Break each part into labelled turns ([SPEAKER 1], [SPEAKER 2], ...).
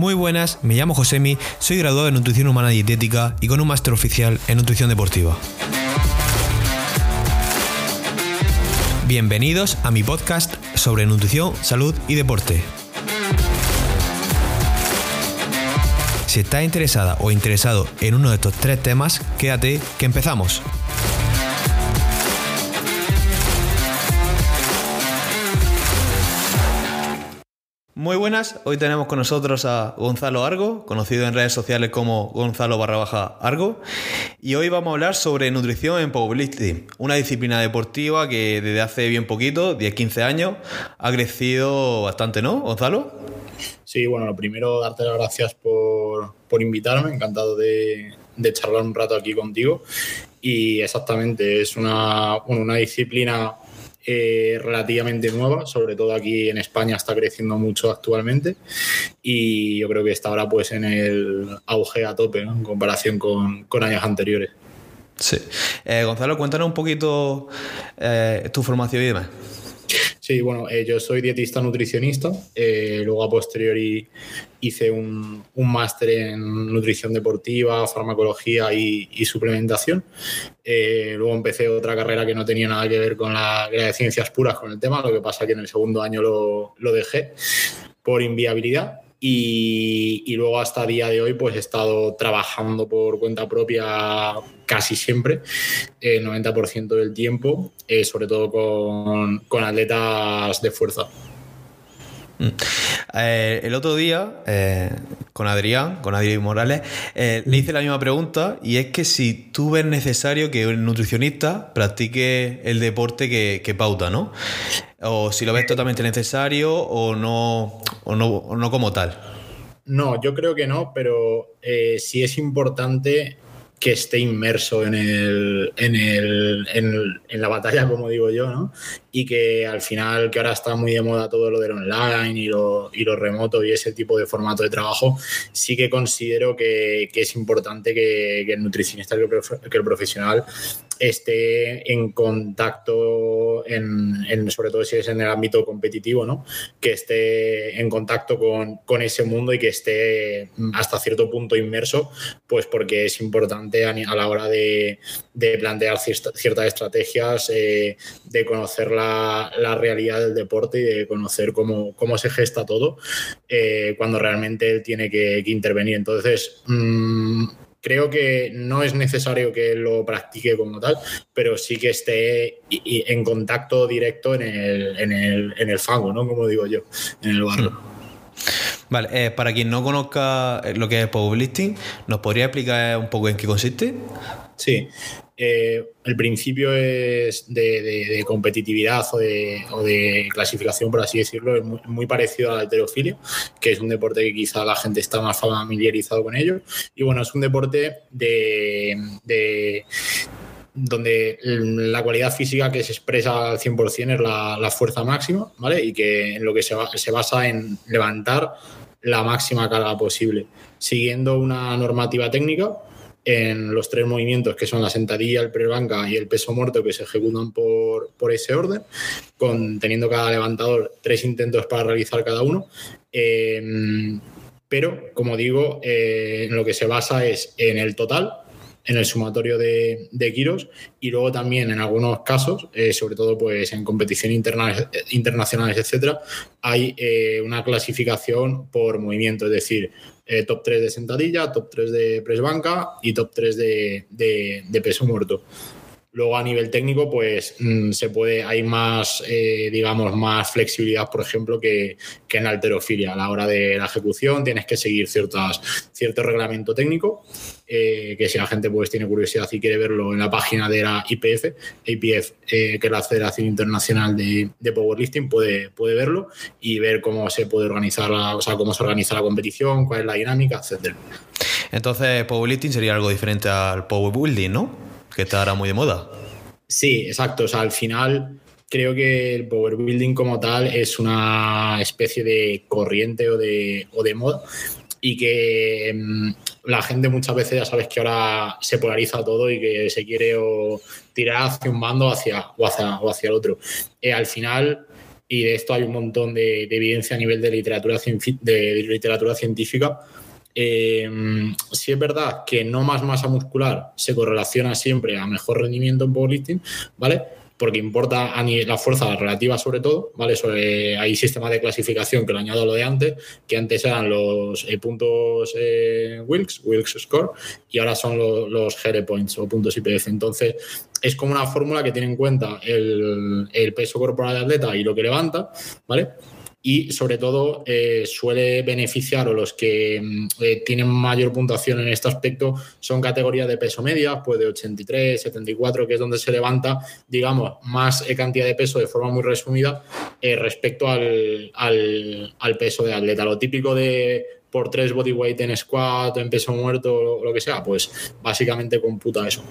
[SPEAKER 1] Muy buenas, me llamo Josemi, soy graduado en Nutrición Humana Dietética y con un máster oficial en Nutrición Deportiva. Bienvenidos a mi podcast sobre nutrición, salud y deporte. Si estás interesada o interesado en uno de estos tres temas, quédate que empezamos. Muy buenas, hoy tenemos con nosotros a Gonzalo Argo, conocido en redes sociales como Gonzalo barra baja Argo, y hoy vamos a hablar sobre nutrición en powerlifting, una disciplina deportiva que desde hace bien poquito, 10-15 años, ha crecido bastante, ¿no, Gonzalo?
[SPEAKER 2] Sí, bueno, lo primero, darte las gracias por, invitarme, encantado de, charlar un rato aquí contigo. Y exactamente, es una, una disciplina eh, relativamente nueva, sobre todo aquí en España está creciendo mucho actualmente y yo creo que está ahora pues en el auge a tope en comparación con, años anteriores.
[SPEAKER 1] Sí. Eh, Gonzalo, cuéntanos un poquito eh, tu formación y demás.
[SPEAKER 2] Sí, bueno, eh, yo soy dietista nutricionista, eh, luego a posteriori hice un, máster en nutrición deportiva, farmacología y, suplementación. Eh, luego empecé otra carrera que no tenía nada que ver con la, de ciencias puras con el tema, lo que pasa que en el segundo año lo, lo dejé por inviabilidad y, luego hasta día de hoy pues he estado trabajando por cuenta propia casi siempre, el 90% del tiempo, eh, sobre todo con, con atletas de fuerza.
[SPEAKER 1] Mm. Eh, el otro día, eh, con Adrián, con Adrián Morales, le hice la misma pregunta y es que si tú ves necesario que un nutricionista practique el deporte que, pauta, ¿no? o si lo ves totalmente necesario o no, o no, como tal.
[SPEAKER 2] No, yo creo que no, pero eh, sí es importante que esté inmerso en, el, en, el, en, la batalla, como digo yo, ¿no? Y que al final, que ahora está muy de moda todo lo del online y lo, y lo remoto y ese tipo de formato de trabajo, sí que considero que, es importante que, el nutricionista, que el profesional esté en contacto, en, sobre todo si es en el ámbito competitivo, ¿no? que esté en contacto con, con, ese mundo y que esté hasta cierto punto inmerso, pues porque es importante a, la hora de, de plantear ciertas estrategias, eh, de conocer la, la, realidad del deporte y de conocer cómo, cómo se gesta todo eh, cuando realmente él tiene que, intervenir. Entonces, mmm, creo que no es necesario que lo practique como tal, pero sí que esté en contacto directo en el, en el, en el fango, ¿no? Como digo yo, en el barro. Hmm.
[SPEAKER 1] Vale, eh, para quien no conozca lo que es powerlifting, ¿nos podría explicar un poco en qué consiste?
[SPEAKER 2] Sí, eh, el principio es de, competitividad o de, clasificación, por así decirlo, es muy, parecido a la alterofilia, que es un deporte que quizá la gente está más familiarizado con ello. Y bueno, es un deporte de, donde la cualidad física que se expresa al 100% es la, fuerza máxima, ¿vale? Y que en lo que se, se basa en levantar la máxima carga posible, siguiendo una normativa técnica en los tres movimientos que son la sentadilla, el prebanca y el peso muerto que se ejecutan por, por ese orden, con, teniendo cada levantador tres intentos para realizar cada uno. Eh, pero, como digo, eh, en lo que se basa es en el total, en el sumatorio de, giros y luego también en algunos casos, eh, sobre todo pues en competiciones internacionales, etcétera, hay una clasificación por movimiento, es decir, eh, top 3 de sentadilla, top 3 de press banca y top 3 de, de, peso muerto. Luego a nivel técnico, pues mm, se puede, hay más, eh, digamos, más flexibilidad, por ejemplo, que, que, en alterofilia. A la hora de la ejecución tienes que seguir ciertas, cierto reglamento técnico eh, que si la gente pues tiene curiosidad y quiere verlo en la página de la IPF, IPF, eh, que es la Federación Internacional de, Powerlifting, puede, puede verlo y ver cómo se puede organizar, la, o sea, cómo se organiza la competición, cuál es la dinámica, etcétera.
[SPEAKER 1] Entonces, Powerlifting sería algo diferente al Powerbuilding, ¿no? Que está ahora muy de moda.
[SPEAKER 2] Sí, exacto. O sea, al final creo que el power building como tal es una especie de corriente o de, o de moda y que mm, la gente muchas veces ya sabes que ahora se polariza todo y que se quiere o tirar hacia un bando hacia, o, hacia, o hacia el otro. Eh, al final, y de esto hay un montón de, evidencia a nivel de literatura, de literatura científica. Eh, sí es verdad que no más masa muscular se correlaciona siempre a mejor rendimiento en powerlifting, ¿vale? porque importa a la fuerza relativa sobre todo, ¿vale? hay sistemas de clasificación que lo añado a lo de antes, que antes eran los eh, puntos eh, Wilks, Wilks Score, y ahora son los GR Points o puntos IPF. Entonces, es como una fórmula que tiene en cuenta el, el peso corporal de atleta y lo que levanta, ¿vale? Y sobre todo eh, suele beneficiar o los que mm, eh, tienen mayor puntuación en este aspecto son categorías de peso media, pues de 83, 74, que es donde se levanta, digamos, más eh, cantidad de peso de forma muy resumida respecto al, al, peso de atleta. Lo típico de por tres bodyweight en squat, en peso muerto o lo que sea, pues básicamente computa eso.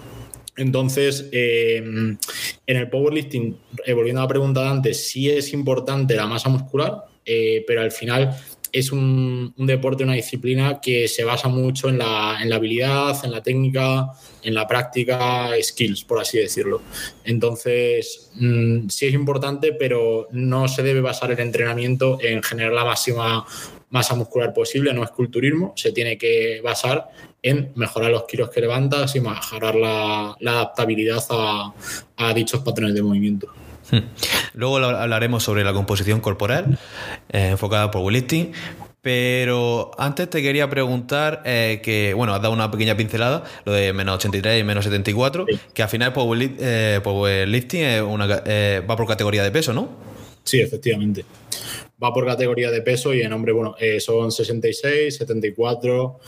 [SPEAKER 2] Entonces, en el powerlifting, volviendo a la pregunta de antes, sí es importante la masa muscular, eh, pero al final es un, deporte, una disciplina que se basa mucho en la, habilidad, en la técnica, en la práctica, skills, por así decirlo. Entonces, mm, sí es importante, pero no se debe basar el entrenamiento en generar la máxima masa muscular posible, no es culturismo, se tiene que basar en mejorar los kilos que levantas y mejorar la, adaptabilidad a dichos patrones de movimiento.
[SPEAKER 1] Hmm. Luego hablaremos sobre la composición corporal eh, enfocada por weightlifting. Pero antes te quería preguntar eh, que, bueno, has dado una pequeña pincelada, lo de menos 83 y menos 74, que al final powerlifting eh, va por categoría de peso, ¿no?
[SPEAKER 2] Sí, efectivamente va por categoría de peso y en hombre, bueno, eh, son 66, 74,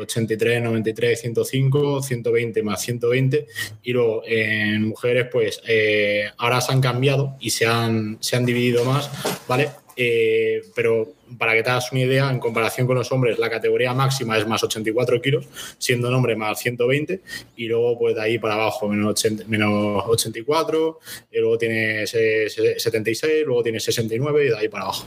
[SPEAKER 2] 83, 93, 105, 120 más 120 y luego en mujeres pues eh, ahora se han cambiado y se han, se han dividido más, ¿vale? Eh, pero para que te hagas una idea, en comparación con los hombres, la categoría máxima es más 84 kilos, siendo un hombre más 120, y luego pues de ahí para abajo menos, menos 84, y luego tienes 76, luego tienes 69 y de ahí para abajo.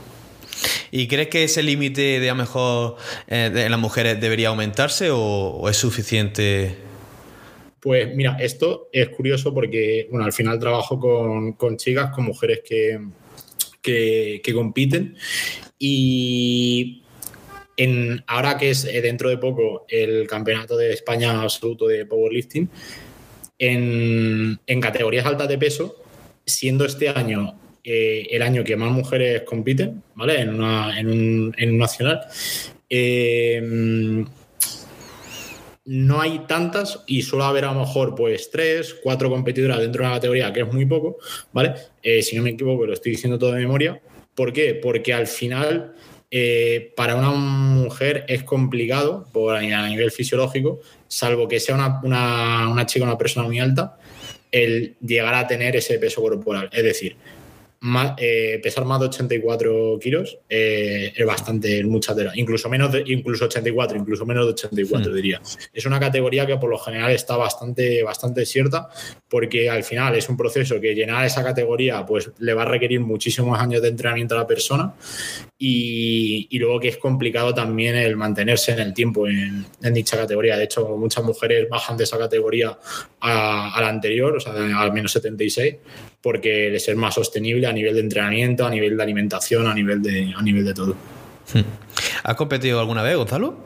[SPEAKER 1] ¿Y crees que ese límite de a mejor eh, en las mujeres debería aumentarse o, es suficiente?
[SPEAKER 2] Pues mira, esto es curioso porque, bueno, al final trabajo con, con chicas, con mujeres que, que, compiten. Y en, ahora que es eh, dentro de poco el campeonato de España absoluto de powerlifting, en, categorías altas de peso, siendo este año eh, el año que más mujeres compiten, ¿vale? En un, nacional. Eh, no hay tantas y suele haber a lo mejor pues tres, cuatro competidoras dentro de una categoría, que es muy poco, ¿vale? Eh, si no me equivoco, lo estoy diciendo todo de memoria. ¿Por qué? Porque al final, eh, para una mujer es complicado por, a nivel fisiológico, salvo que sea una, una, una chica, una persona muy alta, el llegar a tener ese peso corporal. Es decir, eh, pesar más de 84 kilos eh, es bastante, mucha tela. Incluso menos de, incluso 84, incluso menos de 84, hmm. diría. Es una categoría que por lo general está bastante, bastante cierta, porque al final es un proceso que llenar esa categoría pues le va a requerir muchísimos años de entrenamiento a la persona y, luego que es complicado también el mantenerse en el tiempo en, dicha categoría. De hecho, muchas mujeres bajan de esa categoría a, la anterior, o sea, al menos 76, porque les es más sostenible a nivel de entrenamiento, a nivel de alimentación, a nivel de, a nivel de todo.
[SPEAKER 1] Hmm. ¿Has competido alguna vez, Gonzalo?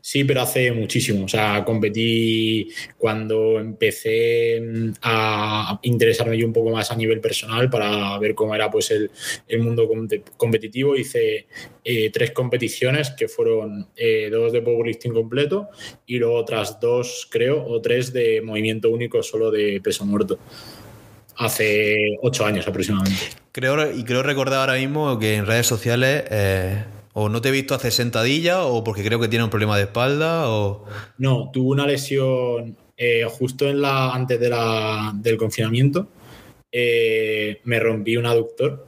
[SPEAKER 2] Sí, pero hace muchísimo. O sea, competí cuando empecé mm, a interesarme yo un poco más a nivel personal para ver cómo era pues el, mundo competitivo. Hice eh, tres competiciones que fueron eh, dos de powerlifting completo y luego otras dos, creo, o tres de movimiento único solo de peso muerto hace ocho años aproximadamente.
[SPEAKER 1] Creo, y creo recordar ahora mismo que en redes sociales eh, ¿O no te he visto hacer sentadilla o porque creo que tiene un problema de espalda? O...
[SPEAKER 2] No, tuve una lesión eh, justo en la, antes de la, del confinamiento. Eh, me rompí un aductor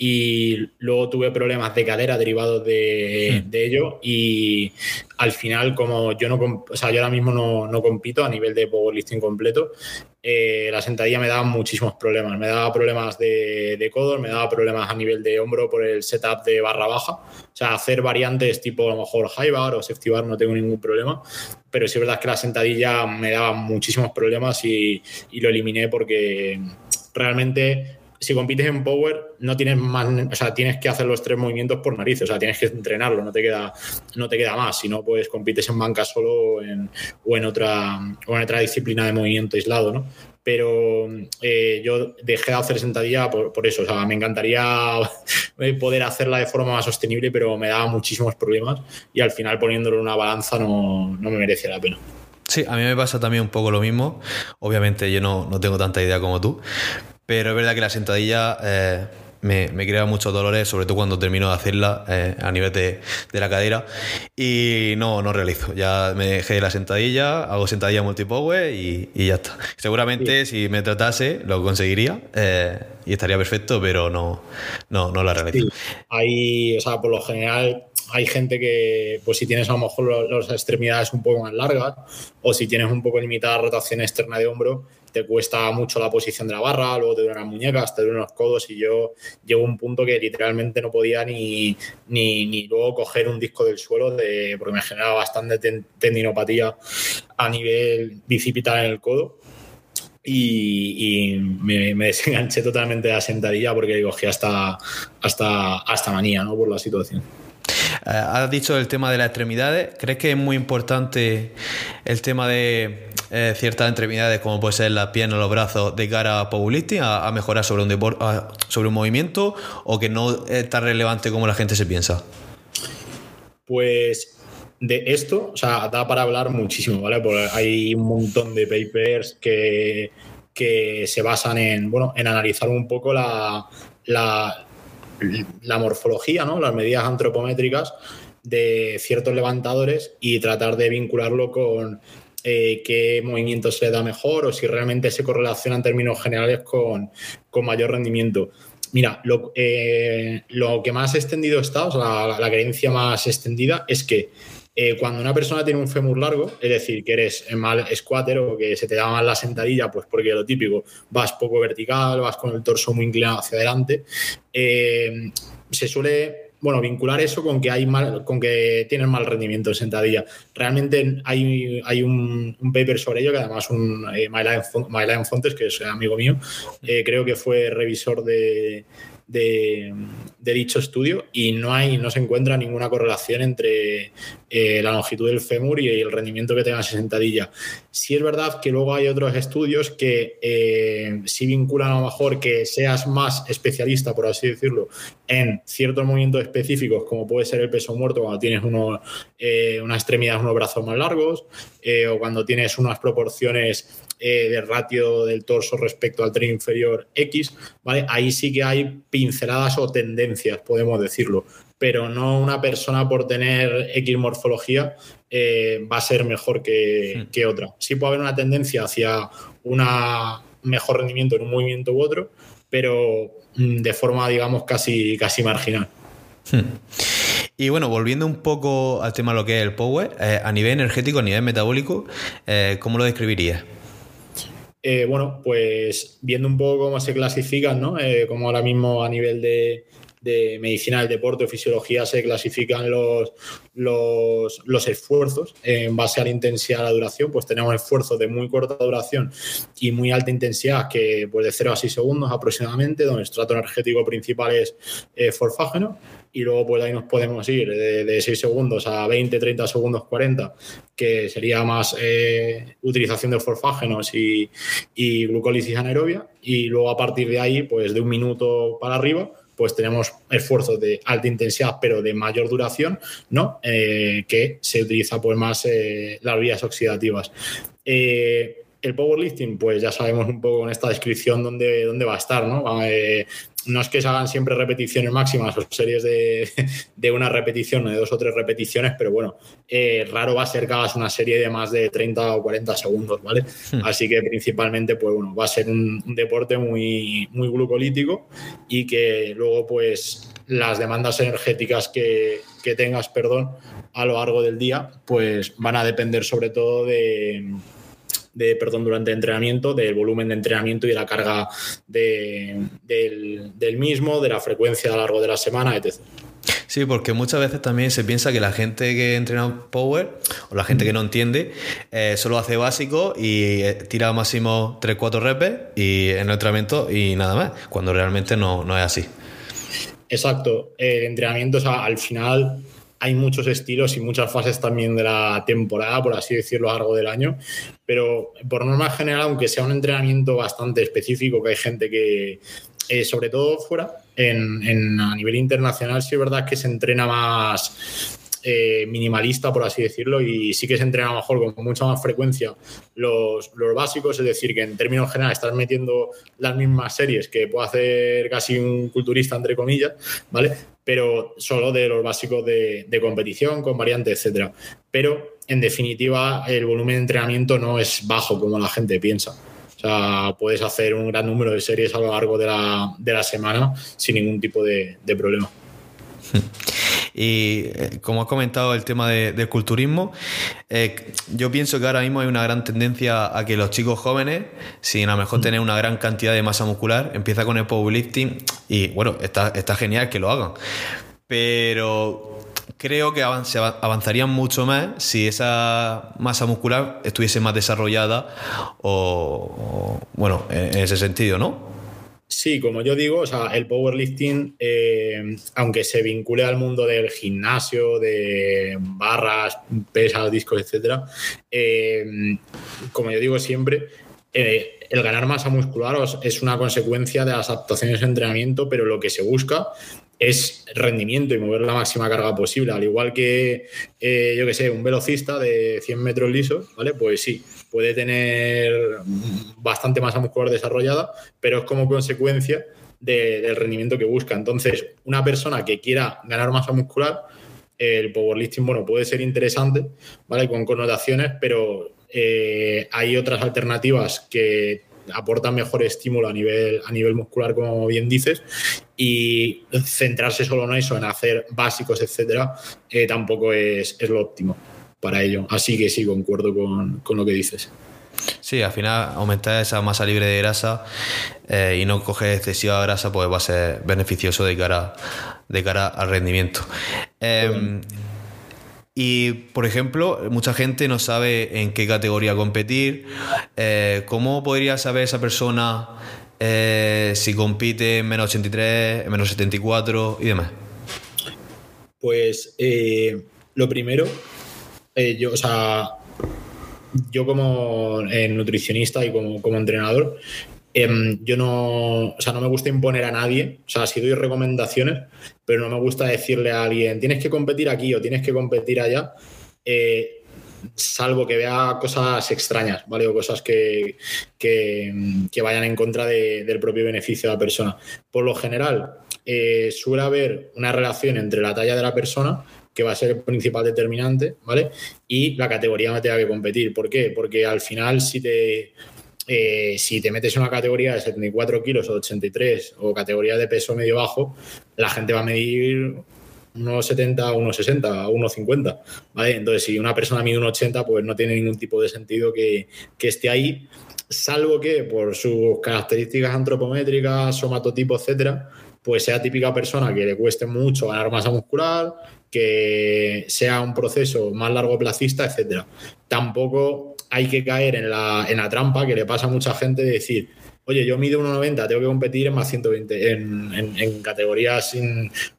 [SPEAKER 2] y luego tuve problemas de cadera derivados de, hmm. de, ello y al final como yo no o sea, yo ahora mismo no, no compito a nivel de powerlifting completo eh, la sentadilla me daba muchísimos problemas me daba problemas de, de codos me daba problemas a nivel de hombro por el setup de barra baja o sea hacer variantes tipo a lo mejor high bar o safety bar no tengo ningún problema pero sí es verdad que la sentadilla me daba muchísimos problemas y, y lo eliminé porque realmente si compites en power, no tienes más, o sea, tienes que hacer los tres movimientos por nariz, o sea, tienes que entrenarlo, no te queda, no te queda más. Si no, pues compites en banca solo o en, otra, o en otra disciplina de movimiento aislado, ¿no? pero eh, yo dejé de hacer sentadilla por, eso. O sea, me encantaría poder hacerla de forma más sostenible, pero me daba muchísimos problemas y al final poniéndolo en una balanza no, no me merecía la pena.
[SPEAKER 1] Sí, a mí me pasa también un poco lo mismo. Obviamente yo no, no tengo tanta idea como tú, pero es verdad que la sentadilla eh, me, me, crea muchos dolores, sobre todo cuando termino de hacerla eh, a nivel de, de, la cadera. Y no, no realizo. Ya me dejé la sentadilla, hago sentadilla multipower y, y ya está. Seguramente si me tratase lo conseguiría eh, y estaría perfecto, pero no, no, no la realizo. Sí.
[SPEAKER 2] Ahí, o sea, por lo general hay gente que, pues si tienes a lo mejor las extremidades un poco más largas o si tienes un poco limitada rotación externa de hombro, te cuesta mucho la posición de la barra, luego te duelen las muñecas, te duelen los codos y yo llego a un punto que literalmente no podía ni, ni, ni luego coger un disco del suelo de, porque me generaba bastante tendinopatía a nivel bicipital en el codo. Y, me, me, desenganché totalmente de la sentadilla porque cogí hasta, hasta, hasta manía ¿no? por la situación.
[SPEAKER 1] Eh, has dicho el tema de las extremidades. ¿Crees que es muy importante el tema de eh, ciertas extremidades, como puede ser las piernas, los brazos, de cara a powerlifting, a, mejorar sobre un, sobre un movimiento, o que no es tan relevante como la gente se piensa?
[SPEAKER 2] Pues de esto, o sea, da para hablar muchísimo, ¿vale? Porque hay un montón de papers que, que se basan en, bueno, en analizar un poco la, la, la morfología, ¿no? las medidas antropométricas de ciertos levantadores y tratar de vincularlo con eh, qué movimiento se da mejor o si realmente se correlaciona en términos generales con, mayor rendimiento. Mira, lo, eh, lo, que más extendido está, o sea, la creencia más extendida es que eh, cuando una persona tiene un fémur largo, es decir, que eres mal squatter o que se te da mal la sentadilla, pues porque lo típico, vas poco vertical, vas con el torso muy inclinado hacia adelante, eh, se suele bueno, vincular eso con que hay mal, con que tienes mal rendimiento en sentadilla. Realmente hay, hay un, paper sobre ello que además un eh, Fontes, que es amigo mío, eh, creo que fue revisor de, de, dicho estudio y no hay, no se encuentra ninguna correlación entre eh, la longitud del fémur y el rendimiento que tengas en sentadilla. Sí es verdad que luego hay otros estudios que eh, sí vinculan a lo mejor que seas más especialista, por así decirlo, en ciertos movimientos específicos, como puede ser el peso muerto cuando tienes uno, eh, una extremidad, unos brazos más largos, o cuando tienes unas proporciones eh, de ratio del torso respecto al tren inferior X, ¿vale? Ahí sí que hay pinceladas o tendencias, podemos decirlo, pero no una persona por tener X morfología eh, va a ser mejor que, que, otra. Sí puede haber una tendencia hacia un mejor rendimiento en un movimiento u otro, pero mm, de forma, digamos, casi, casi marginal. Hmm.
[SPEAKER 1] Y bueno, volviendo un poco al tema de lo que es el power, eh, a nivel energético, a nivel metabólico, ¿cómo lo describirías?
[SPEAKER 2] Eh, bueno, pues viendo un poco cómo se clasifican, ¿no? Eh, como ahora mismo a nivel de, medicina del deporte o fisiología se clasifican los, los, esfuerzos en base a la intensidad de la duración, pues tenemos esfuerzos de muy corta duración y muy alta intensidad, que pues de 0 a 6 segundos aproximadamente, donde el estrato energético principal es forfágeno y luego pues ahí nos podemos ir de, 6 segundos a 20, 30 segundos, 40, que sería más eh, utilización de forfágenos y glucólisis anaerobia, y luego a partir de ahí, pues de un minuto para arriba, pues tenemos esfuerzos de alta intensidad, pero de mayor duración, ¿no? Eh, que se utiliza pues más eh, las vías oxidativas. El powerlifting, pues ya sabemos un poco en esta descripción dónde, dónde va a estar, ¿no? no es que se hagan siempre repeticiones máximas o series de, de una repetición o de dos o tres repeticiones, pero bueno, eh, raro va a ser que hagas una serie de más de 30 o 40 segundos, ¿vale? Hmm. Así que principalmente, pues bueno, va a ser un, deporte muy, muy glucolítico y que luego, pues, las demandas energéticas que, que tengas, perdón, a lo largo del día, pues van a depender sobre todo de de, perdón, durante el entrenamiento, del volumen de entrenamiento y de la carga del, mismo, de la frecuencia a lo largo de la semana, etc.
[SPEAKER 1] Sí, porque muchas veces también se piensa que la gente que entrena Power o la gente que no entiende eh, solo hace básico y eh, tira máximo 3-4 repes y en el entrenamiento y nada más, cuando realmente no, no es así.
[SPEAKER 2] Exacto. El entrenamiento, o sea, al final hay muchos estilos y muchas fases también de la temporada, por así decirlo, a lo largo del año. Pero por norma general, aunque sea un entrenamiento bastante específico, que hay gente que, eh, sobre todo fuera, en, a nivel internacional, sí es verdad que se entrena más eh, minimalista, por así decirlo, y sí que se entrena mejor con mucha más frecuencia los, los, básicos, es decir, que en términos generales estás metiendo las mismas series que puede hacer casi un culturista, entre comillas, ¿vale? Pero solo de los básicos de, competición, con variantes, etcétera. Pero, en definitiva, el volumen de entrenamiento no es bajo como la gente piensa. O sea, puedes hacer un gran número de series a lo largo de la, de la semana sin ningún tipo de, de problema.
[SPEAKER 1] Y eh, como has comentado el tema de, del culturismo, eh, yo pienso que ahora mismo hay una gran tendencia a que los chicos jóvenes, sin a lo mejor tener una gran cantidad de masa muscular, empieza con el powerlifting y bueno, está, está genial que lo hagan. Pero creo que avanzarían mucho más si esa masa muscular estuviese más desarrollada o, o bueno, en ese sentido, ¿no?
[SPEAKER 2] Sí, como yo digo, o sea, el powerlifting, eh, aunque se vincule al mundo del gimnasio, de barras, pesas, discos, etcétera, eh, como yo digo siempre, eh, el ganar masa muscular es una consecuencia de las adaptaciones de entrenamiento, pero lo que se busca es rendimiento y mover la máxima carga posible. Al igual que, eh, yo que sé, un velocista de 100 metros lisos, ¿vale? Pues sí, puede tener bastante masa muscular desarrollada, pero es como consecuencia del rendimiento que busca. Entonces, una persona que quiera ganar masa muscular, el powerlifting, bueno, puede ser interesante, ¿vale? Con connotaciones, pero eh, hay otras alternativas que aportan mejor estímulo a nivel, a nivel muscular, como bien dices, y centrarse solo en eso, en hacer básicos, etcétera, eh, tampoco es, es, lo óptimo para ello. Así que sí, concuerdo con, con, lo que dices.
[SPEAKER 1] Sí, al final aumentar esa masa libre de grasa eh, y no coger excesiva grasa pues va a ser beneficioso de cara, de cara al rendimiento. Eh, y, por ejemplo, mucha gente no sabe en qué categoría competir. Eh, ¿Cómo podría saber esa persona eh, si compite en menos 83, en menos 74 y demás?
[SPEAKER 2] Pues eh, lo primero, eh, yo, o sea, yo como eh, nutricionista y como, como entrenador, em, yo no, o sea, no me gusta imponer a nadie, o sea, sí doy recomendaciones, pero no me gusta decirle a alguien, tienes que competir aquí o tienes que competir allá, eh, salvo que vea cosas extrañas, ¿vale? O cosas que, que, que vayan en contra de, del propio beneficio de la persona. Por lo general, suele haber una relación entre la talla de la persona que va a ser el principal determinante, ¿vale? Y la categoría donde tenga que competir. ¿Por qué? Porque al final, si te, eh, si te metes en una categoría de 74 kilos o 83 o categoría de peso medio bajo, la gente va a medir unos 70, unos 60, unos 50, ¿vale? Entonces, si una persona mide un 80, pues no tiene ningún tipo de sentido que, que esté ahí, salvo que por sus características antropométricas, somatotipo, etcétera, pues sea típica persona que le cueste mucho ganar masa muscular, que sea un proceso más largo placista, etcétera. Tampoco hay que caer en la, en la trampa que le pasa a mucha gente de decir, oye, yo mido 1,90, tengo que competir en más 120, en, en, en categorías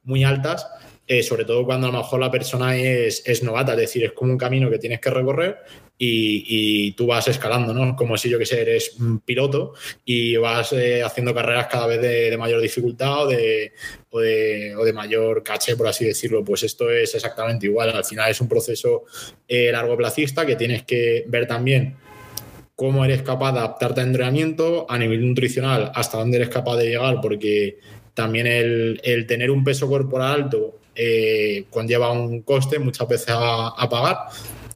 [SPEAKER 2] muy altas, eh, sobre todo cuando a lo mejor la persona es, es, novata, es decir, es como un camino que tienes que recorrer y, y tú vas escalando, ¿no? Como si yo que sé, eres piloto y vas eh, haciendo carreras cada vez de, mayor dificultad o de, o de, mayor caché, por así decirlo. Pues esto es exactamente igual. Al final es un proceso eh, largo placista que tienes que ver también cómo eres capaz de adaptarte a entrenamiento, a nivel nutricional, hasta dónde eres capaz de llegar, porque también el, el tener un peso corporal alto eh, conlleva un coste muchas veces a, pagar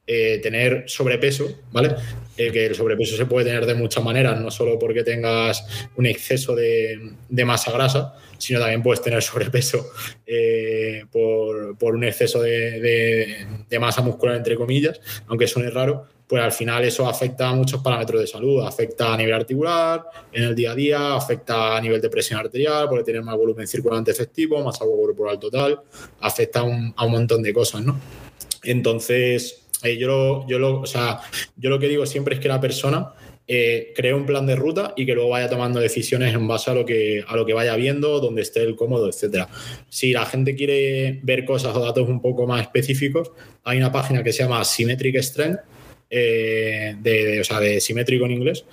[SPEAKER 2] eh, tener sobrepeso, ¿vale? Eh, que el sobrepeso se puede tener de muchas maneras, no solo porque tengas un exceso de, masa grasa, sino también puedes tener sobrepeso eh, por, un exceso de, masa muscular, entre comillas, aunque suene raro, pues al final eso afecta a muchos parámetros de salud, afecta a nivel articular, en el día a día, afecta a nivel de presión arterial, porque tienes más volumen circulante efectivo, más agua corporal total, afecta a un, montón de cosas, ¿no? Entonces, eh, yo, lo, yo, lo, o sea, yo lo que digo siempre es que la persona eh, cree un plan de ruta y que luego vaya tomando decisiones en base a lo que, a lo que vaya viendo, donde esté el cómodo, etc. Si la gente quiere ver cosas o datos un poco más específicos, hay una página que se llama Symmetric Strength, eh, de, o sea, de simétrico en inglés,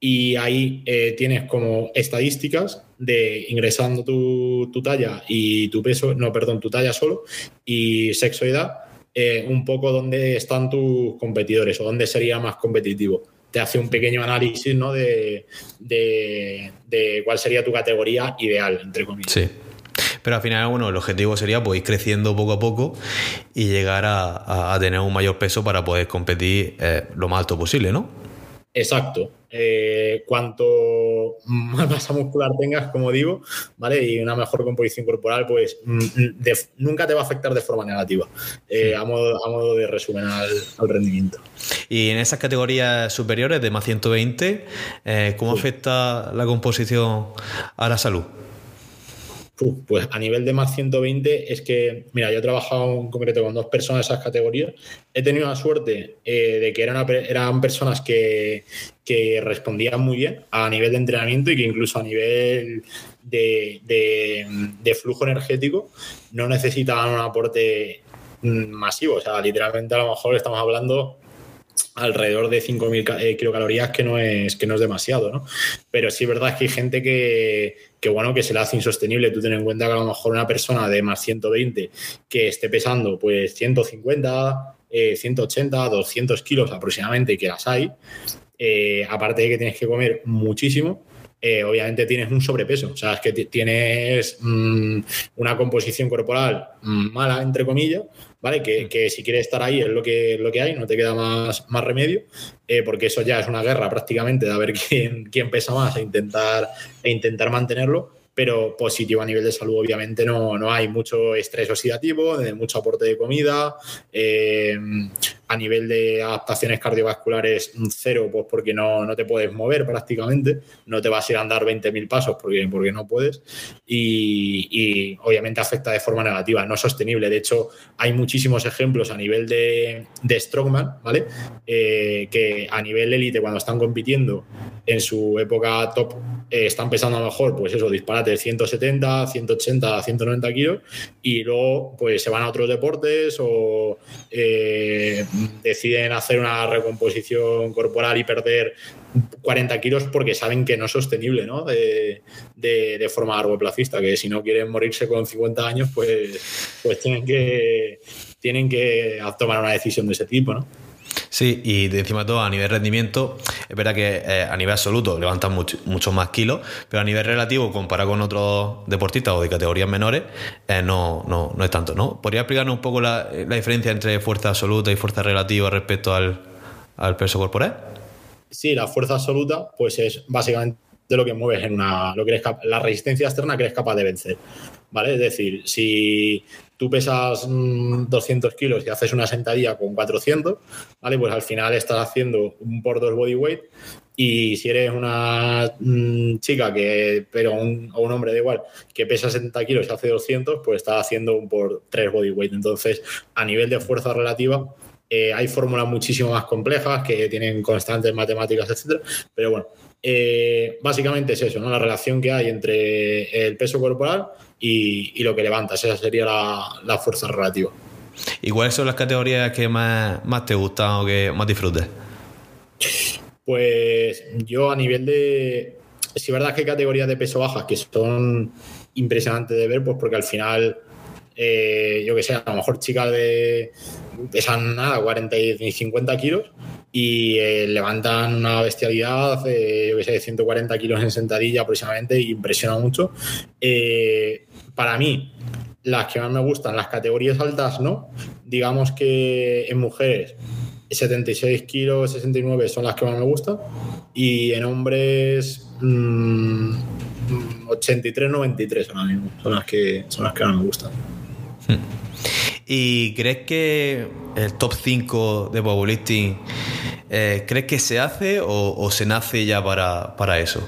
[SPEAKER 2] y ahí tienes como estadísticas de ingresando tu, tu, talla y tu peso, no, perdón, tu talla solo y sexo y edad eh, un poco dónde están tus competidores o dónde sería más competitivo. Te hace un pequeño análisis ¿no? de, cuál sería tu categoría ideal, entre comillas.
[SPEAKER 1] Sí. Pero al final, bueno, el objetivo sería pues, ir creciendo poco a poco y llegar a, tener un mayor peso para poder competir eh, lo más alto posible, ¿no?
[SPEAKER 2] Exacto. Eh, cuanto más masa muscular tengas, como digo, ¿vale? Y una mejor composición corporal, pues mm, mm, nunca te va a afectar de forma negativa, eh, a, modo, de resumen al, rendimiento.
[SPEAKER 1] Y en esas categorías superiores de más 120, eh, ¿cómo afecta la composición a la salud?
[SPEAKER 2] Pues a nivel de más 120 es que, mira, yo he trabajado en concreto con dos personas de esas categorías. He tenido la suerte eh, de que eran, eran personas que, respondían muy bien a nivel de entrenamiento y que incluso a nivel de, flujo energético no necesitaban un aporte mm, masivo. O sea, literalmente a lo mejor estamos hablando alrededor de 5.000 eh, kilocalorías, que no, es, que no es demasiado, ¿no? Pero sí es verdad que hay gente que, que, bueno, que se le hace insostenible. Tú ten en cuenta que a lo mejor una persona de más 120 que esté pesando pues 150, 180, 200 kilos aproximadamente, que las hay, eh, aparte de que tienes que comer muchísimo, eh, obviamente tienes un sobrepeso. O sea, es que tienes mm, una composición corporal mala, entre comillas, ¿vale? Que, que, si quieres estar ahí es lo que, lo que hay, no te queda más, más remedio, eh, porque eso ya es una guerra prácticamente de a ver quién, quién pesa más e intentar, e intentar mantenerlo pero positivo a nivel de salud obviamente no, no hay mucho estrés oxidativo, mucho aporte de comida, eh, a nivel de adaptaciones cardiovasculares cero, pues porque no, no, te puedes mover prácticamente, no te vas a ir a andar 20.000 pasos porque, porque no puedes y, obviamente afecta de forma negativa, no sostenible. De hecho, hay muchísimos ejemplos a nivel de, de strongman, ¿vale? Eh, que a nivel élite cuando están compitiendo en su época top eh, están pesando a lo mejor, pues eso, disparates 170, 180, 190 kilos y luego pues se van a otros deportes o eh, deciden hacer una recomposición corporal y perder 40 kilos porque saben que no es sostenible, ¿no? De, forma largo placista, que si no quieren morirse con 50 años, pues, pues tienen que tienen que tomar una decisión de ese tipo, ¿no?
[SPEAKER 1] Sí, y de encima de todo, a nivel rendimiento, es verdad que eh, a nivel absoluto levantan muchos más kilos, pero a nivel relativo, comparado con otros deportistas o de categorías menores, eh, no, no, no, es tanto, ¿no? ¿Podría explicarnos un poco la, diferencia entre fuerza absoluta y fuerza relativa respecto al, peso corporal?
[SPEAKER 2] Sí, la fuerza absoluta, pues es básicamente lo que mueves en una. lo que la resistencia externa que eres capaz de vencer. ¿Vale? Es decir, si tú pesas 200 mm, kilos y haces una sentadilla con 400, ¿vale? Pues al final estás haciendo un por dos body weight y si eres una mm, chica que, pero un, o un hombre da igual, que pesa 60 kilos y hace 200, pues estás haciendo un por tres body weight. Entonces, a nivel de fuerza relativa, eh, hay fórmulas muchísimo más complejas que tienen constantes matemáticas, etcétera. Pero bueno, eh, básicamente es eso, ¿no? La relación que hay entre el peso corporal y, lo que levantas. Esa sería la, fuerza relativa.
[SPEAKER 1] ¿Y cuáles son las categorías que más, te gustan o que más disfrutes?
[SPEAKER 2] Pues yo a nivel de... Si es verdad que hay categorías de peso bajas que son impresionantes de ver, pues porque al final, eh, yo que sé, a lo mejor chicas de pesan nada, 40 y 50 kilos y eh, levantan una bestialidad, eh, yo que sé, de 140 kilos en sentadilla aproximadamente y impresiona mucho. Eh, para mí, las que más me gustan, las categorías altas no. Digamos que en mujeres 76 kilos, 69 son las que más me gustan. Y en hombres 83, 93 ahora mismo. Son las que, son las que más me gustan.
[SPEAKER 1] ¿Y crees que el top 5 de powerlifting, eh, crees que se hace o, se nace ya para, para eso?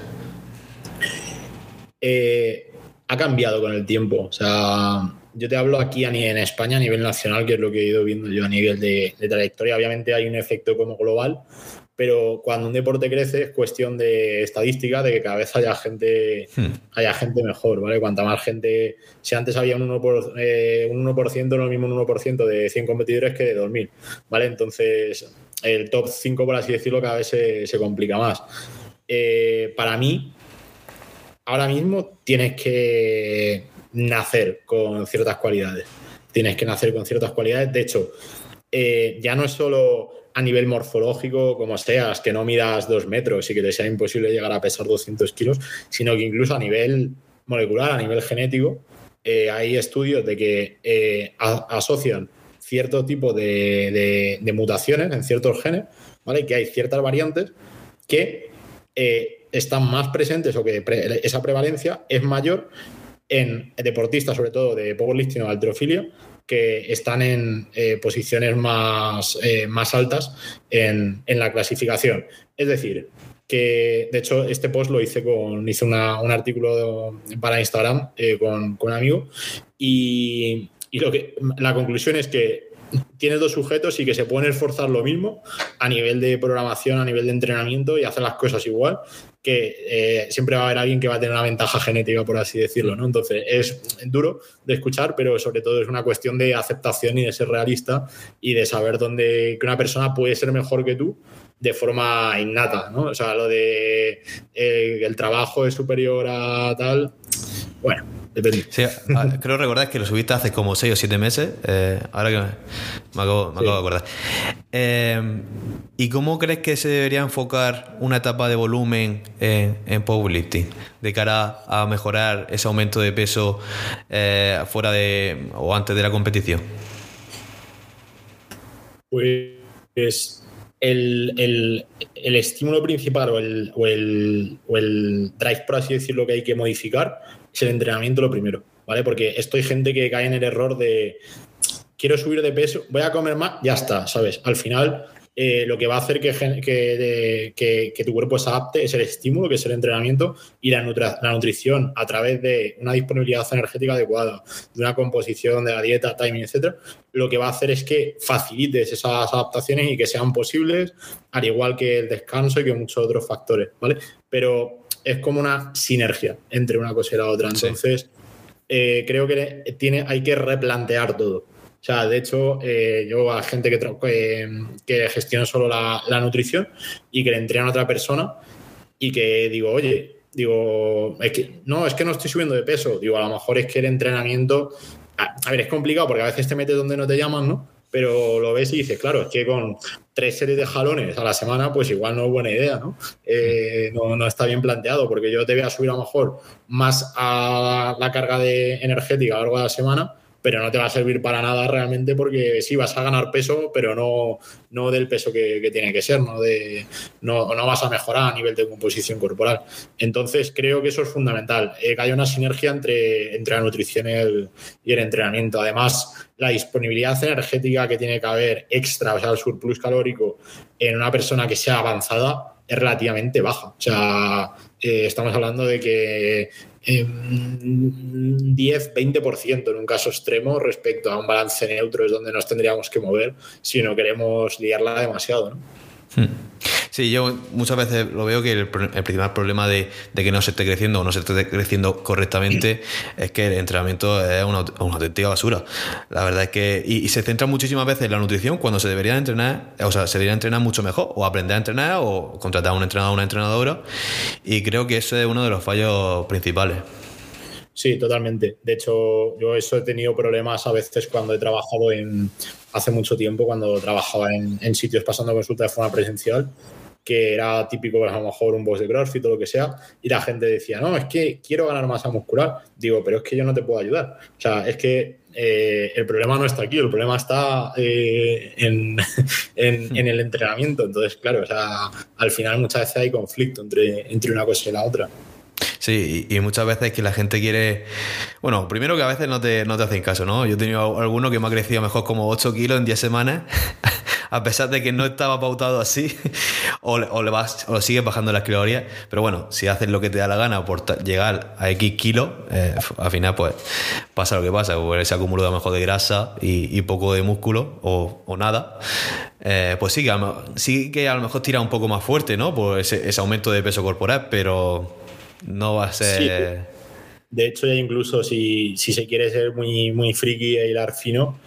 [SPEAKER 2] Eh, ha cambiado con el tiempo. O sea, yo te hablo aquí en España a nivel nacional, que es lo que he ido viendo yo a nivel de, trayectoria. Obviamente hay un efecto como global, pero cuando un deporte crece es cuestión de estadística, de que cada vez haya gente, hmm. haya gente mejor, ¿vale? Cuanta más gente, si antes había un 1%, por, eh, un 1% no lo mismo un 1% de 100 competidores que de 2.000, ¿vale? Entonces el top 5, por así decirlo, cada vez se, complica más. Eh, para mí, ahora mismo tienes que nacer con ciertas cualidades. Tienes que nacer con ciertas cualidades. De hecho, eh, ya no es solo a nivel morfológico, como seas, que no midas dos metros y que te sea imposible llegar a pesar 200 kilos, sino que incluso a nivel molecular, a nivel genético, eh, hay estudios de que eh, asocian cierto tipo de, mutaciones en ciertos genes, ¿vale? Que hay ciertas variantes que están más presentes o que esa prevalencia es mayor en deportistas, sobre todo de powerlifting o alterofilia, que están en eh, posiciones más, eh, más altas en, la clasificación. Es decir, que de hecho este post lo hice con, hice un artículo para Instagram eh, con, un amigo y, y, lo que, la conclusión es que tienes dos sujetos y que se pueden esforzar lo mismo a nivel de programación, a nivel de entrenamiento y hacer las cosas igual, que eh, siempre va a haber alguien que va a tener una ventaja genética, por así decirlo, ¿no? Entonces es duro de escuchar, pero sobre todo es una cuestión de aceptación y de ser realista y de saber dónde que una persona puede ser mejor que tú de forma innata, ¿no? O sea, lo de eh, el trabajo es superior a tal, bueno,
[SPEAKER 1] Sí, creo recordar que lo subiste hace como 6 o 7 meses. Eh, ahora que me, acabo, de acordar. Eh, ¿Y cómo crees que se debería enfocar una etapa de volumen en, en powerlifting de cara a mejorar ese aumento de peso eh, fuera de o antes de la competición?
[SPEAKER 2] Pues el, el, estímulo principal o el, o el, o el drive, por así decirlo, que hay que modificar es el entrenamiento lo primero, ¿vale? Porque estoy gente que cae en el error de quiero subir de peso, voy a comer más, ya está, ¿sabes? Al final eh, lo que va a hacer que, que, que, tu cuerpo se adapte es el estímulo, que es el entrenamiento y la, la, nutrición a través de una disponibilidad energética adecuada, de una composición de la dieta, timing, etcétera. Lo que va a hacer es que facilites esas adaptaciones y que sean posibles, al igual que el descanso y que muchos otros factores, ¿vale? Pero es como una sinergia entre una cosa y la otra. Entonces, eh, creo que tiene, hay que replantear todo. O sea, de hecho, eh, yo a gente que, que, que gestiona solo la, nutrición y que le entrena a otra persona y que digo, oye, digo, es que no, es que no estoy subiendo de peso. Digo, a lo mejor es que el entrenamiento. a ver, es complicado porque a veces te metes donde no te llaman, ¿no? Pero lo ves y dices, claro, es que con tres series de jalones a la semana, pues igual no es buena idea, ¿no? Eh, no, no, está bien planteado, porque yo te voy a subir a lo mejor más a la carga de energética a lo largo de la semana, pero no te va a servir para nada realmente porque sí vas a ganar peso, pero no, no del peso que, tiene que ser, ¿no? De, no, no, vas a mejorar a nivel de composición corporal. Entonces creo que eso es fundamental, eh, que haya una sinergia entre, entre la nutrición y el, entrenamiento. Además, la disponibilidad energética que tiene que haber extra, o sea, el surplus calórico en una persona que sea avanzada es relativamente baja. O sea, eh, estamos hablando de que 10-20% en un caso extremo respecto a un balance neutro es donde nos tendríamos que mover si no queremos liarla demasiado. ¿no?
[SPEAKER 1] Hmm. Sí, yo muchas veces lo veo que el, principal problema de, que no se esté creciendo o no se esté creciendo correctamente es que el entrenamiento es una, auténtica basura. La verdad es que. Y, se centra muchísimas veces en la nutrición cuando se debería entrenar, o sea, se debería entrenar mucho mejor, o aprender a entrenar, o contratar a un entrenador o una entrenadora. Y creo que ese es uno de los fallos principales.
[SPEAKER 2] Sí, totalmente. De hecho, yo eso he tenido problemas a veces cuando he trabajado en hace mucho tiempo, cuando trabajaba en, en sitios pasando consulta de forma presencial, que era típico, pues, a lo mejor un boss de CrossFit o lo que sea, y la gente decía, no, es que quiero ganar masa muscular. Digo, pero es que yo no te puedo ayudar. O sea, es que eh, el problema no está aquí, el problema está eh, en, en, el entrenamiento. Entonces, claro, o sea, al final muchas veces hay conflicto entre, entre una cosa y la otra.
[SPEAKER 1] Sí, y, muchas veces que la gente quiere. Bueno, primero que a veces no te, no te hacen caso, ¿no? Yo he tenido alguno que me ha crecido mejor como 8 kilos en 10 semanas, a pesar de que no estaba pautado así, o, le vas, o sigues bajando las calorías. Pero bueno, si haces lo que te da la gana por llegar a X kilos, eh, al final, pues pasa lo que pasa, pues se acumula mejor de grasa y, poco de músculo, o, nada. Eh, pues sí que, a, sí que a lo mejor tira un poco más fuerte, ¿no? Por ese, ese aumento de peso corporal, pero no va a ser.
[SPEAKER 2] De hecho, ya incluso si, se quiere ser muy, muy friki e hilar fino,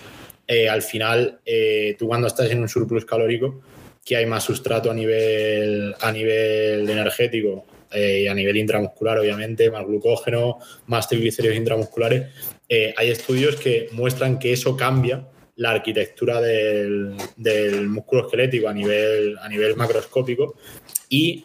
[SPEAKER 2] eh, al final, eh, tú cuando estás en un surplus calórico, que hay más sustrato a nivel, a nivel energético eh, y a nivel intramuscular, obviamente, más glucógeno, más triglicéridos intramusculares, hay estudios que muestran que eso cambia la arquitectura del, del músculo esquelético a nivel, a nivel macroscópico y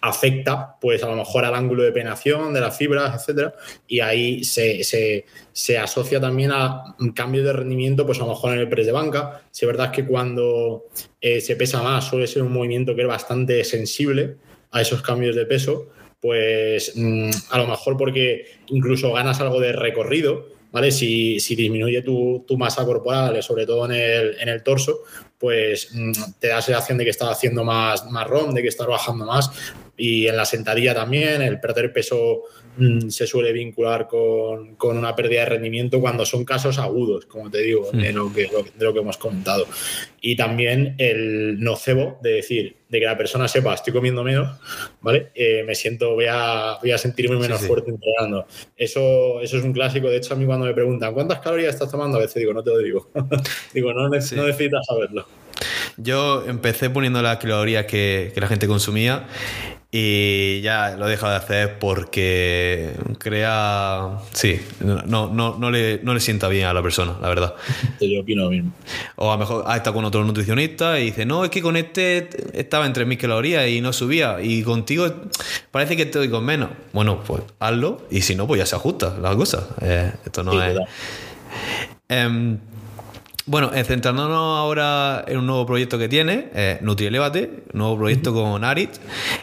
[SPEAKER 2] afecta pues a lo mejor al ángulo de penetración de las fibras, etcétera, y ahí se, se, asocia también a un cambio de rendimiento, pues a lo mejor en el press de banca. Si es verdad que cuando eh, se pesa más suele ser un movimiento que es bastante sensible a esos cambios de peso, pues mm, a lo mejor porque incluso ganas algo de recorrido, ¿vale? Si, disminuye tu, masa corporal, sobre todo en el, en el torso, pues mm, te da sensación de que estás haciendo más, más ROM, de que estás bajando más. Y en la sentadilla también, el perder peso se suele vincular con, una pérdida de rendimiento cuando son casos agudos, como te digo, de, hmm. lo que, de lo que hemos comentado. Y también el nocebo de decir, de que la persona sepa, estoy comiendo menos, ¿vale? Eh, me siento, voy a, voy a sentirme menos fuerte entrenando. Eso, eso es un clásico. De hecho, a mí cuando me preguntan, ¿cuántas calorías estás tomando? A veces digo, no te lo digo. digo, no, no necesitas saberlo.
[SPEAKER 1] Yo empecé poniendo las calorías que, la gente consumía y ya lo he dejado de hacer porque crea. Sí, no, no, no, le, no le sienta bien a la persona, la verdad.
[SPEAKER 2] Yo opino lo mismo.
[SPEAKER 1] O a lo mejor ha estado con otro nutricionista y dice: No, es que con este estaba en 3.000 calorías y no subía. Y contigo parece que estoy con menos. Bueno, pues hazlo y si no, pues ya se ajusta la cosa. Eh, esto no es. Bueno, eh, centrándonos ahora en un nuevo proyecto que tiene, eh, NutriElevate, nuevo proyecto con Arit.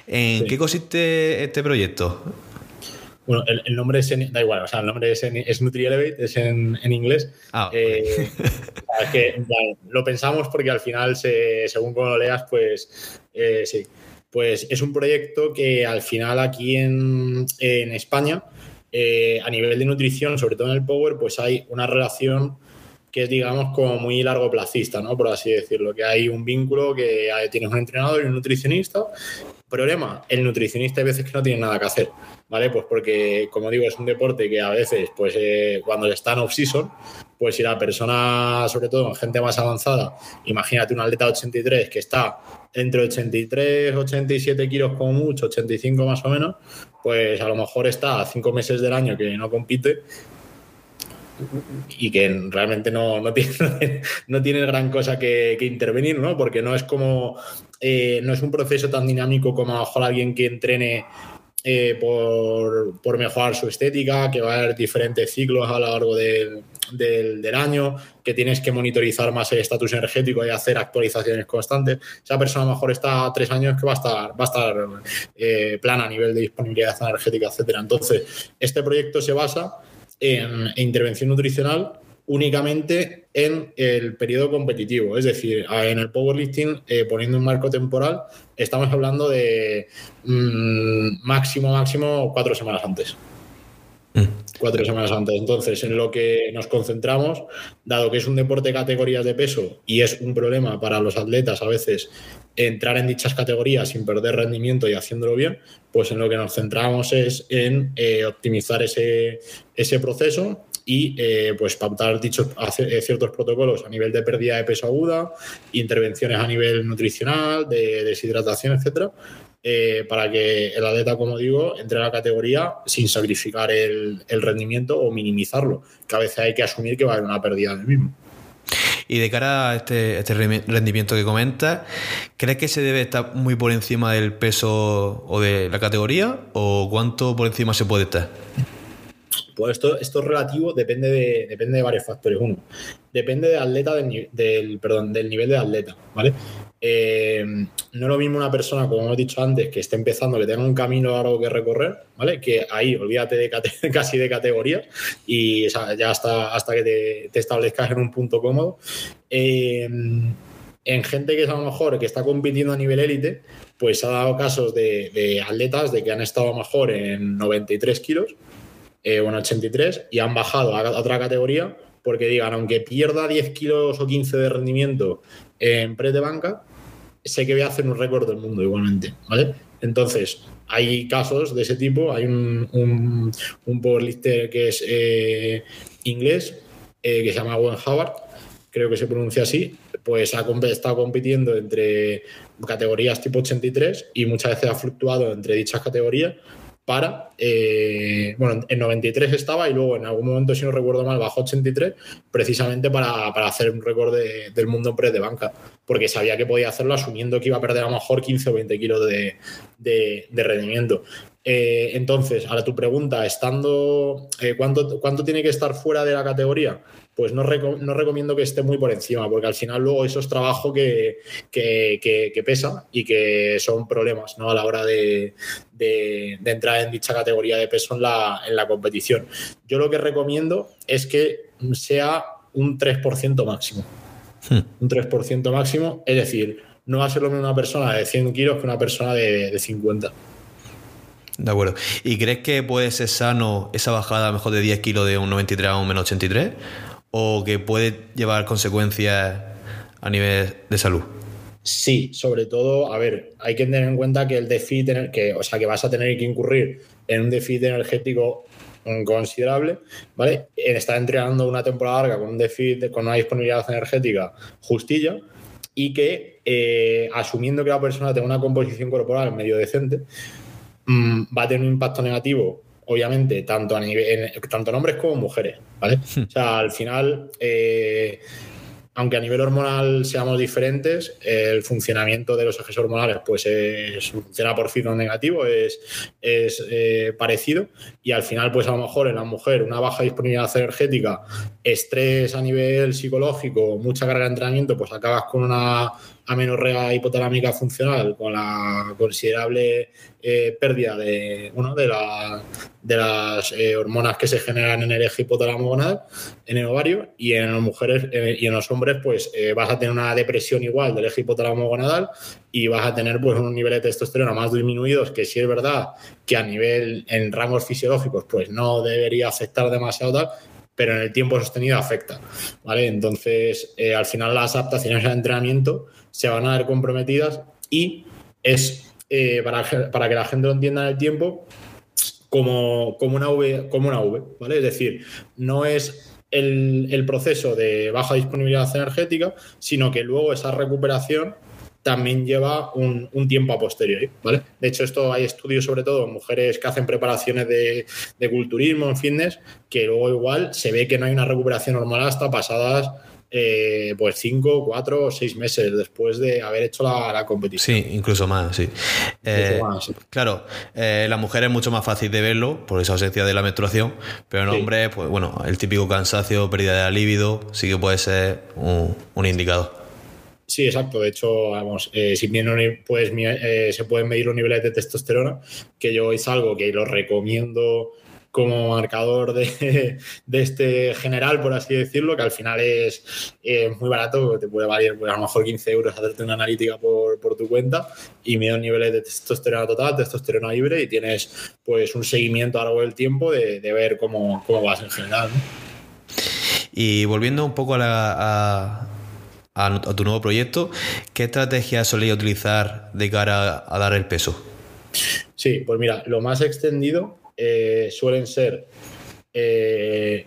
[SPEAKER 1] ¿En qué consiste este proyecto?
[SPEAKER 2] Bueno, el, nombre es da igual, o sea, el nombre es, es NutriElevate, es en, inglés. Ah, eh, que, lo pensamos porque al final, según como lo leas, pues eh, sí. Pues es un proyecto que al final aquí en, en España, a nivel de nutrición, sobre todo en el Power, pues hay una relación que es, digamos, como muy largo placista, ¿no? Por así decirlo, que hay un vínculo que tienes un entrenador y un nutricionista. Problema, el nutricionista hay veces que no tiene nada que hacer, ¿vale? Pues porque, como digo, es un deporte que a veces, pues eh, cuando está en off-season, pues si la persona, sobre todo en gente más avanzada, imagínate un atleta de 83 que está entre 83, 87 kilos como mucho, 85 más o menos, pues a lo mejor está a cinco meses del año que no compite y que realmente no, no, tiene, no tiene gran cosa que, intervenir, ¿no? Porque no es como, eh, no es un proceso tan dinámico como a lo mejor alguien que entrene eh, por, mejorar su estética, que va a haber diferentes ciclos a lo largo del, año, que tienes que monitorizar más el estatus energético y hacer actualizaciones constantes. Esa persona a lo mejor está tres años que va a estar, va a estar eh, plana a nivel de disponibilidad energética, etcétera. Entonces, este proyecto se basa en intervención nutricional únicamente en el periodo competitivo. Es decir, en el powerlifting, eh, poniendo un marco temporal, estamos hablando de mm, máximo, máximo cuatro semanas antes. Cuatro semanas antes. Entonces, en lo que nos concentramos, dado que es un deporte de categorías de peso y es un problema para los atletas a veces entrar en dichas categorías sin perder rendimiento y haciéndolo bien, pues en lo que nos centramos es en eh, optimizar ese, ese proceso y eh, pues pautar dichos eh, ciertos protocolos a nivel de pérdida de peso aguda, intervenciones a nivel nutricional, de deshidratación, etcétera, para que el atleta, como digo, entre a la categoría sin sacrificar el, el, rendimiento o minimizarlo, que a veces hay que asumir que va a haber una pérdida del mismo.
[SPEAKER 1] Y de cara a este, este rendimiento que comentas, ¿crees que se debe estar muy por encima del peso o de la categoría? ¿O cuánto por encima se puede estar?
[SPEAKER 2] Pues esto, es relativo, depende de, depende de varios factores. Uno, depende del atleta del, perdón, del nivel de atleta, ¿vale? Eh, no es lo mismo una persona, como hemos dicho antes, que esté empezando, que tenga un camino largo que recorrer, ¿vale? Que ahí olvídate de casi de categoría y ya hasta, hasta que te, establezcas en un punto cómodo. Eh, en gente que es a lo mejor que está compitiendo a nivel élite, pues ha dado casos de, atletas de que han estado a lo mejor en 93 kilos eh, o en 83 y han bajado a otra categoría porque digan, aunque pierda 10 kilos o 15 de rendimiento en pre de banca, sé que voy a hacer un récord del mundo igualmente, ¿vale? Entonces, hay casos de ese tipo, hay un, un, un powerlifter que es eh, inglés, eh, que se llama Owen Howard, creo que se pronuncia así, pues ha estado compitiendo entre categorías tipo 83 y muchas veces ha fluctuado entre dichas categorías para, eh, bueno, en 93 estaba y luego en algún momento, si no recuerdo mal, bajó 83, precisamente para, hacer un récord del mundo en pre de banca, porque sabía que podía hacerlo asumiendo que iba a perder a lo mejor 15 o 20 kilos de, de rendimiento. Eh, entonces, ahora tu pregunta, estando, eh, ¿cuánto, ¿cuánto tiene que estar fuera de la categoría? Pues no, recomiendo que esté muy por encima, porque al final luego eso es trabajo que, pesa y que son problemas ¿no? a la hora de, entrar en dicha categoría de peso en la, en la competición. Yo lo que recomiendo es que sea un 3% máximo. Hmm. Un 3% máximo, es decir, no va a ser lo mismo una persona de 100 kilos que una persona de, de 50.
[SPEAKER 1] De acuerdo. ¿Y crees que puede ser sano esa bajada mejor de 10 kilos de un 93 a un menos 83? ¿O que puede llevar consecuencias a nivel de salud?
[SPEAKER 2] Sí, sobre todo, a ver, hay que tener en cuenta que el déficit, que, o sea, que vas a tener que incurrir en un déficit energético considerable, ¿vale? En estar entrenando una temporada larga con un déficit, con una disponibilidad energética justilla y que, eh, asumiendo que la persona tenga una composición corporal medio decente, Mm, va a tener un impacto negativo, obviamente, tanto, a nivel, tanto en hombres como en mujeres, ¿vale? O sea, al final, eh, aunque a nivel hormonal seamos diferentes, el funcionamiento de los ejes hormonales pues funciona por filo negativo, es, es eh, parecido y al final pues a lo mejor en la mujer una baja disponibilidad energética, estrés a nivel psicológico, mucha carga de entrenamiento, pues acabas con una amenorrea hipotalámica funcional con la considerable eh, pérdida de, bueno, de, la, de las eh, hormonas que se generan en el eje hipotálamo gonadal, en el ovario, y en las mujeres eh, y en los hombres, pues vas a tener una depresión igual del eje hipotálamo gonadal y vas a tener pues unos niveles de testosterona más disminuidos, que sí es verdad que a nivel en rangos fisiológicos pues no debería afectar demasiado tal, pero en el tiempo sostenido afecta, ¿vale? Entonces, al final las adaptaciones al entrenamiento se van a ver comprometidas y es eh, para, que la gente lo entienda en el tiempo como, como, una V, como una V, ¿vale? Es decir, no es el, proceso de baja disponibilidad energética, sino que luego esa recuperación también lleva un, tiempo a posteriori, ¿vale? De hecho, esto hay estudios sobre todo en mujeres que hacen preparaciones de, de culturismo, en fitness, que luego igual se ve que no hay una recuperación normal hasta pasadas eh, pues cinco, cuatro o seis meses después de haber hecho la, competición.
[SPEAKER 1] Sí, incluso más, sí. Eh, claro, eh, la mujer es mucho más fácil de verlo por esa ausencia de la menstruación, pero en hombre, pues bueno, el típico cansancio, pérdida de la libido, sí que puede ser un, indicador.
[SPEAKER 2] Sí, exacto. De hecho, vamos, si bien pues, se pueden medir los niveles de testosterona, que yo es algo que lo recomiendo como marcador de, este general, por así decirlo, que al final es muy barato, te puede valer pues, a lo mejor 15 euros hacerte una analítica por, tu cuenta y mide niveles de testosterona total, testosterona libre y tienes pues un seguimiento a lo largo del tiempo de, ver cómo, vas en general.
[SPEAKER 1] Y volviendo un poco a, a, tu nuevo proyecto, ¿qué estrategia solía utilizar de cara a dar el peso?
[SPEAKER 2] Sí, pues mira, lo más extendido eh, suelen ser eh,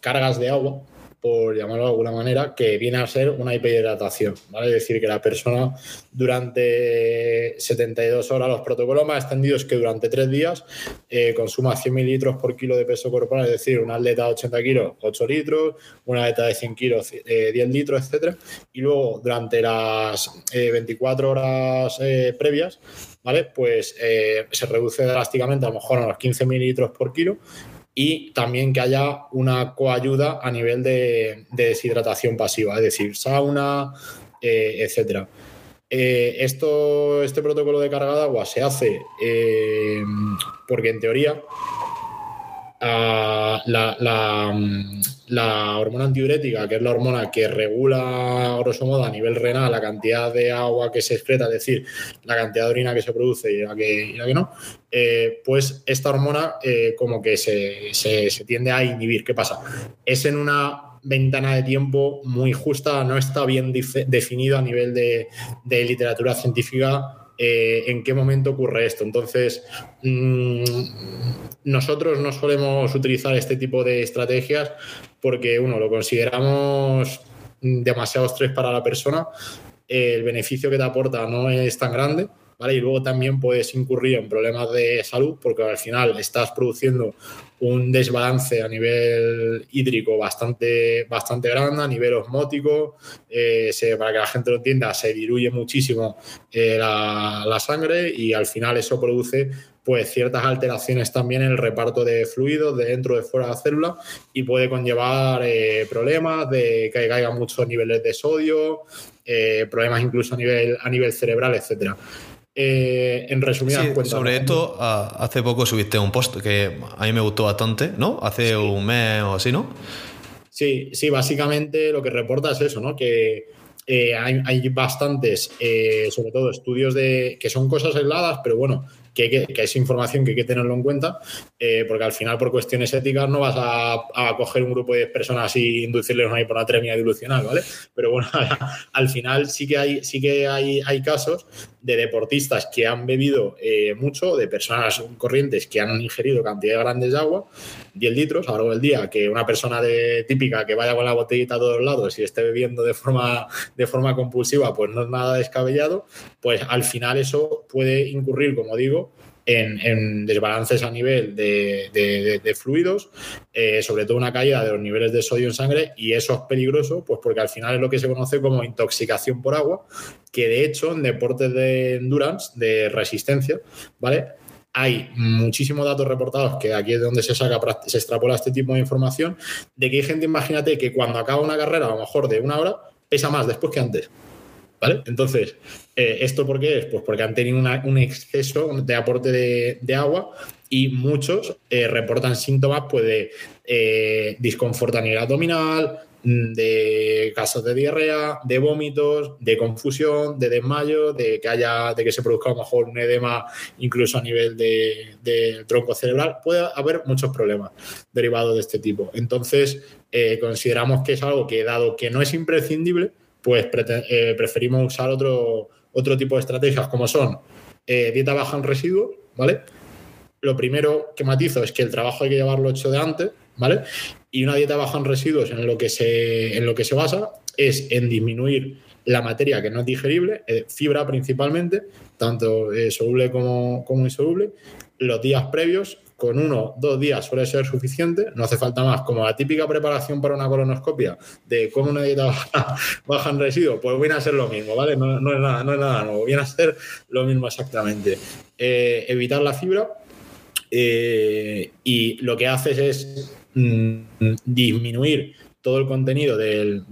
[SPEAKER 2] cargas de agua, por llamarlo de alguna manera, que viene a ser una hiperhidratación, ¿vale? Es decir, que la persona durante 72 horas, los protocolos más extendidos que durante tres días eh, consuma 100 mililitros por kilo de peso corporal, es decir, una atleta de 80 kilos, 8 litros, una atleta de 100 kilos, 10 eh, litros, etcétera, y luego durante las 24 eh, horas previas, ¿vale? Pues se reduce drásticamente a lo mejor a los 15 mililitros por kilo y también que haya una coayuda a nivel de, deshidratación pasiva, es decir, sauna, eh, etcétera. Eh, esto, este protocolo de carga de agua se hace eh, porque en teoría la, la, hormona antidiurética, que es la hormona que regula, grosso modo, a nivel renal la cantidad de agua que se excreta, es decir, la cantidad de orina que se produce y la que, que no, eh, pues esta hormona eh, como que se, se, tiende a inhibir. ¿Qué pasa? Es en una ventana de tiempo muy justa, no está bien definido a nivel de, de literatura científica eh, en qué momento ocurre esto. Entonces, mm, nosotros no solemos utilizar este tipo de estrategias porque, uno, lo consideramos demasiado estrés para la persona, el beneficio que te aporta no es tan grande y luego también puedes incurrir en problemas de salud porque al final estás produciendo un desbalance a nivel hídrico bastante, bastante grande, a nivel osmótico, eh, para que la gente lo entienda, se diluye muchísimo eh, la, sangre y al final eso produce pues ciertas alteraciones también en el reparto de fluidos de dentro de fuera de la célula y puede conllevar eh, problemas de que caigan muchos niveles de sodio, problemas incluso a nivel, a nivel cerebral, etcétera. Eh, en resumidas cuentas.
[SPEAKER 1] Sobre esto, hace poco subiste un post que a mí me gustó bastante, ¿no? Hace un mes o así, ¿no?
[SPEAKER 2] Sí, sí, básicamente lo que reporta es eso, ¿no? Que eh, hay, bastantes, eh, sobre todo estudios de que son cosas aisladas, pero bueno, que, es información que hay que tenerlo en cuenta, eh, porque al final, por cuestiones éticas, no vas a, coger un grupo de personas y inducirles una hiponatremia dilucional, ¿vale? Pero bueno, al final sí que hay, sí que hay, hay casos de deportistas que han bebido eh, mucho, de personas corrientes que han ingerido cantidades grandes de agua, 10 litros a lo largo del día, que una persona de, típica que vaya con la botellita a todos lados y esté bebiendo de forma, de forma compulsiva, pues no es nada descabellado, pues al final eso puede incurrir, como digo, en, desbalances a nivel de, fluidos, eh, sobre todo una caída de los niveles de sodio en sangre, y eso es peligroso, pues porque al final es lo que se conoce como intoxicación por agua, que de hecho en deportes de endurance, de resistencia, ¿vale? Hay muchísimos datos reportados que aquí es donde se saca, se extrapola este tipo de información, de que hay gente, imagínate, que cuando acaba una carrera, a lo mejor de una hora, pesa más después que antes. ¿Vale? Entonces, eh, ¿esto por qué es? Pues porque han tenido un exceso de aporte de, agua y muchos eh, reportan síntomas pues, de eh, disconfort a nivel abdominal, de casos de diarrea, de vómitos, de confusión, de desmayo, de que haya, de que se produzca a lo mejor un edema incluso a nivel del de tronco cerebral. Puede haber muchos problemas derivados de este tipo. Entonces, consideramos que es algo que, dado que no es imprescindible, pues preferimos usar otro, otro tipo de estrategias como son eh, dieta baja en residuos, ¿vale? Lo primero que matizo es que el trabajo hay que llevarlo hecho de antes, ¿vale? Y una dieta baja en residuos en lo que se, en lo que se basa es en disminuir la materia que no es digerible, eh, fibra principalmente, tanto eh, soluble como, como insoluble, los días previos con uno, dos días suele ser suficiente, no hace falta más. Como la típica preparación para una colonoscopia de cómo una dieta baja, en residuos, pues viene a ser lo mismo, ¿vale? No, es, nada, no es nada nuevo, viene a ser lo mismo exactamente. Eh, evitar la fibra eh, y lo que haces es mm, disminuir todo el contenido del,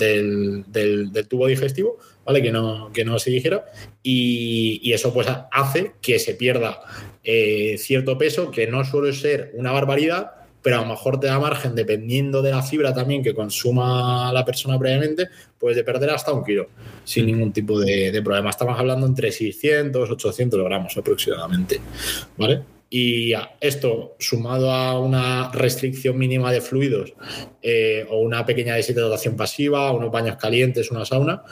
[SPEAKER 2] tubo digestivo, ¿vale? Que no, que no se digiera y, y eso pues hace que se pierda eh, cierto peso que no suele ser una barbaridad, pero a lo mejor te da margen, dependiendo de la fibra también que consuma la persona previamente, pues de perder hasta un kilo sin ningún tipo de, problema. Estamos hablando entre 600, 800 gramos aproximadamente, ¿vale? Y esto, sumado a una restricción mínima de fluidos eh, o una pequeña deshidratación pasiva, unos baños calientes, una sauna,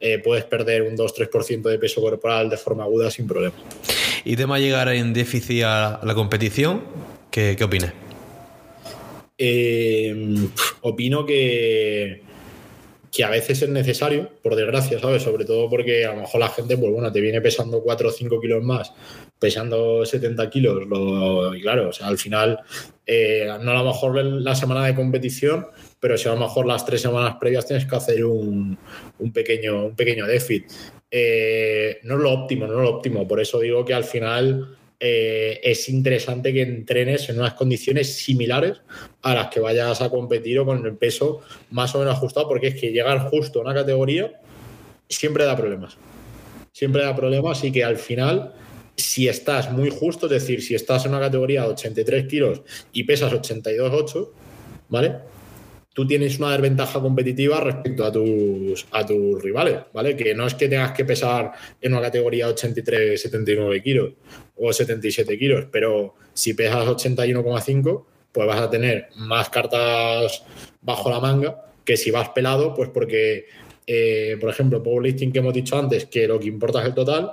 [SPEAKER 2] eh, puedes perder un 2-3% de peso corporal de forma aguda sin problema.
[SPEAKER 1] ¿Y tema llegar en déficit a la competición? ¿Qué, qué opinas?
[SPEAKER 2] eh, opino que, que a veces es necesario, por desgracia, ¿sabes? Sobre todo porque a lo mejor la gente, pues bueno, te viene pesando 4 o 5 kilos más, pesando 70 kilos, y claro, o sea, al final, eh, no a lo mejor la semana de competición, pero si a lo mejor las tres semanas previas tienes que hacer un, pequeño, un pequeño déficit. Eh, no es lo óptimo, no es lo óptimo, por eso digo que al final eh, es interesante que entrenes en unas condiciones similares a las que vayas a competir o con el peso más o menos ajustado, porque es que llegar justo a una categoría siempre da problemas. Siempre da problemas y que al final, si estás muy justo, es decir, si estás en una categoría de 83 kilos y pesas 82,8, ¿vale? Tienes una desventaja competitiva respecto a tus, a tus rivales, ¿vale? Que no es que tengas que pesar en una categoría 83, 79 kilos o 77 kilos, pero si pesas 81,5, pues vas a tener más cartas bajo la manga que si vas pelado, pues porque, eh, por ejemplo, powerlifting que hemos dicho antes, que lo que importa es el total,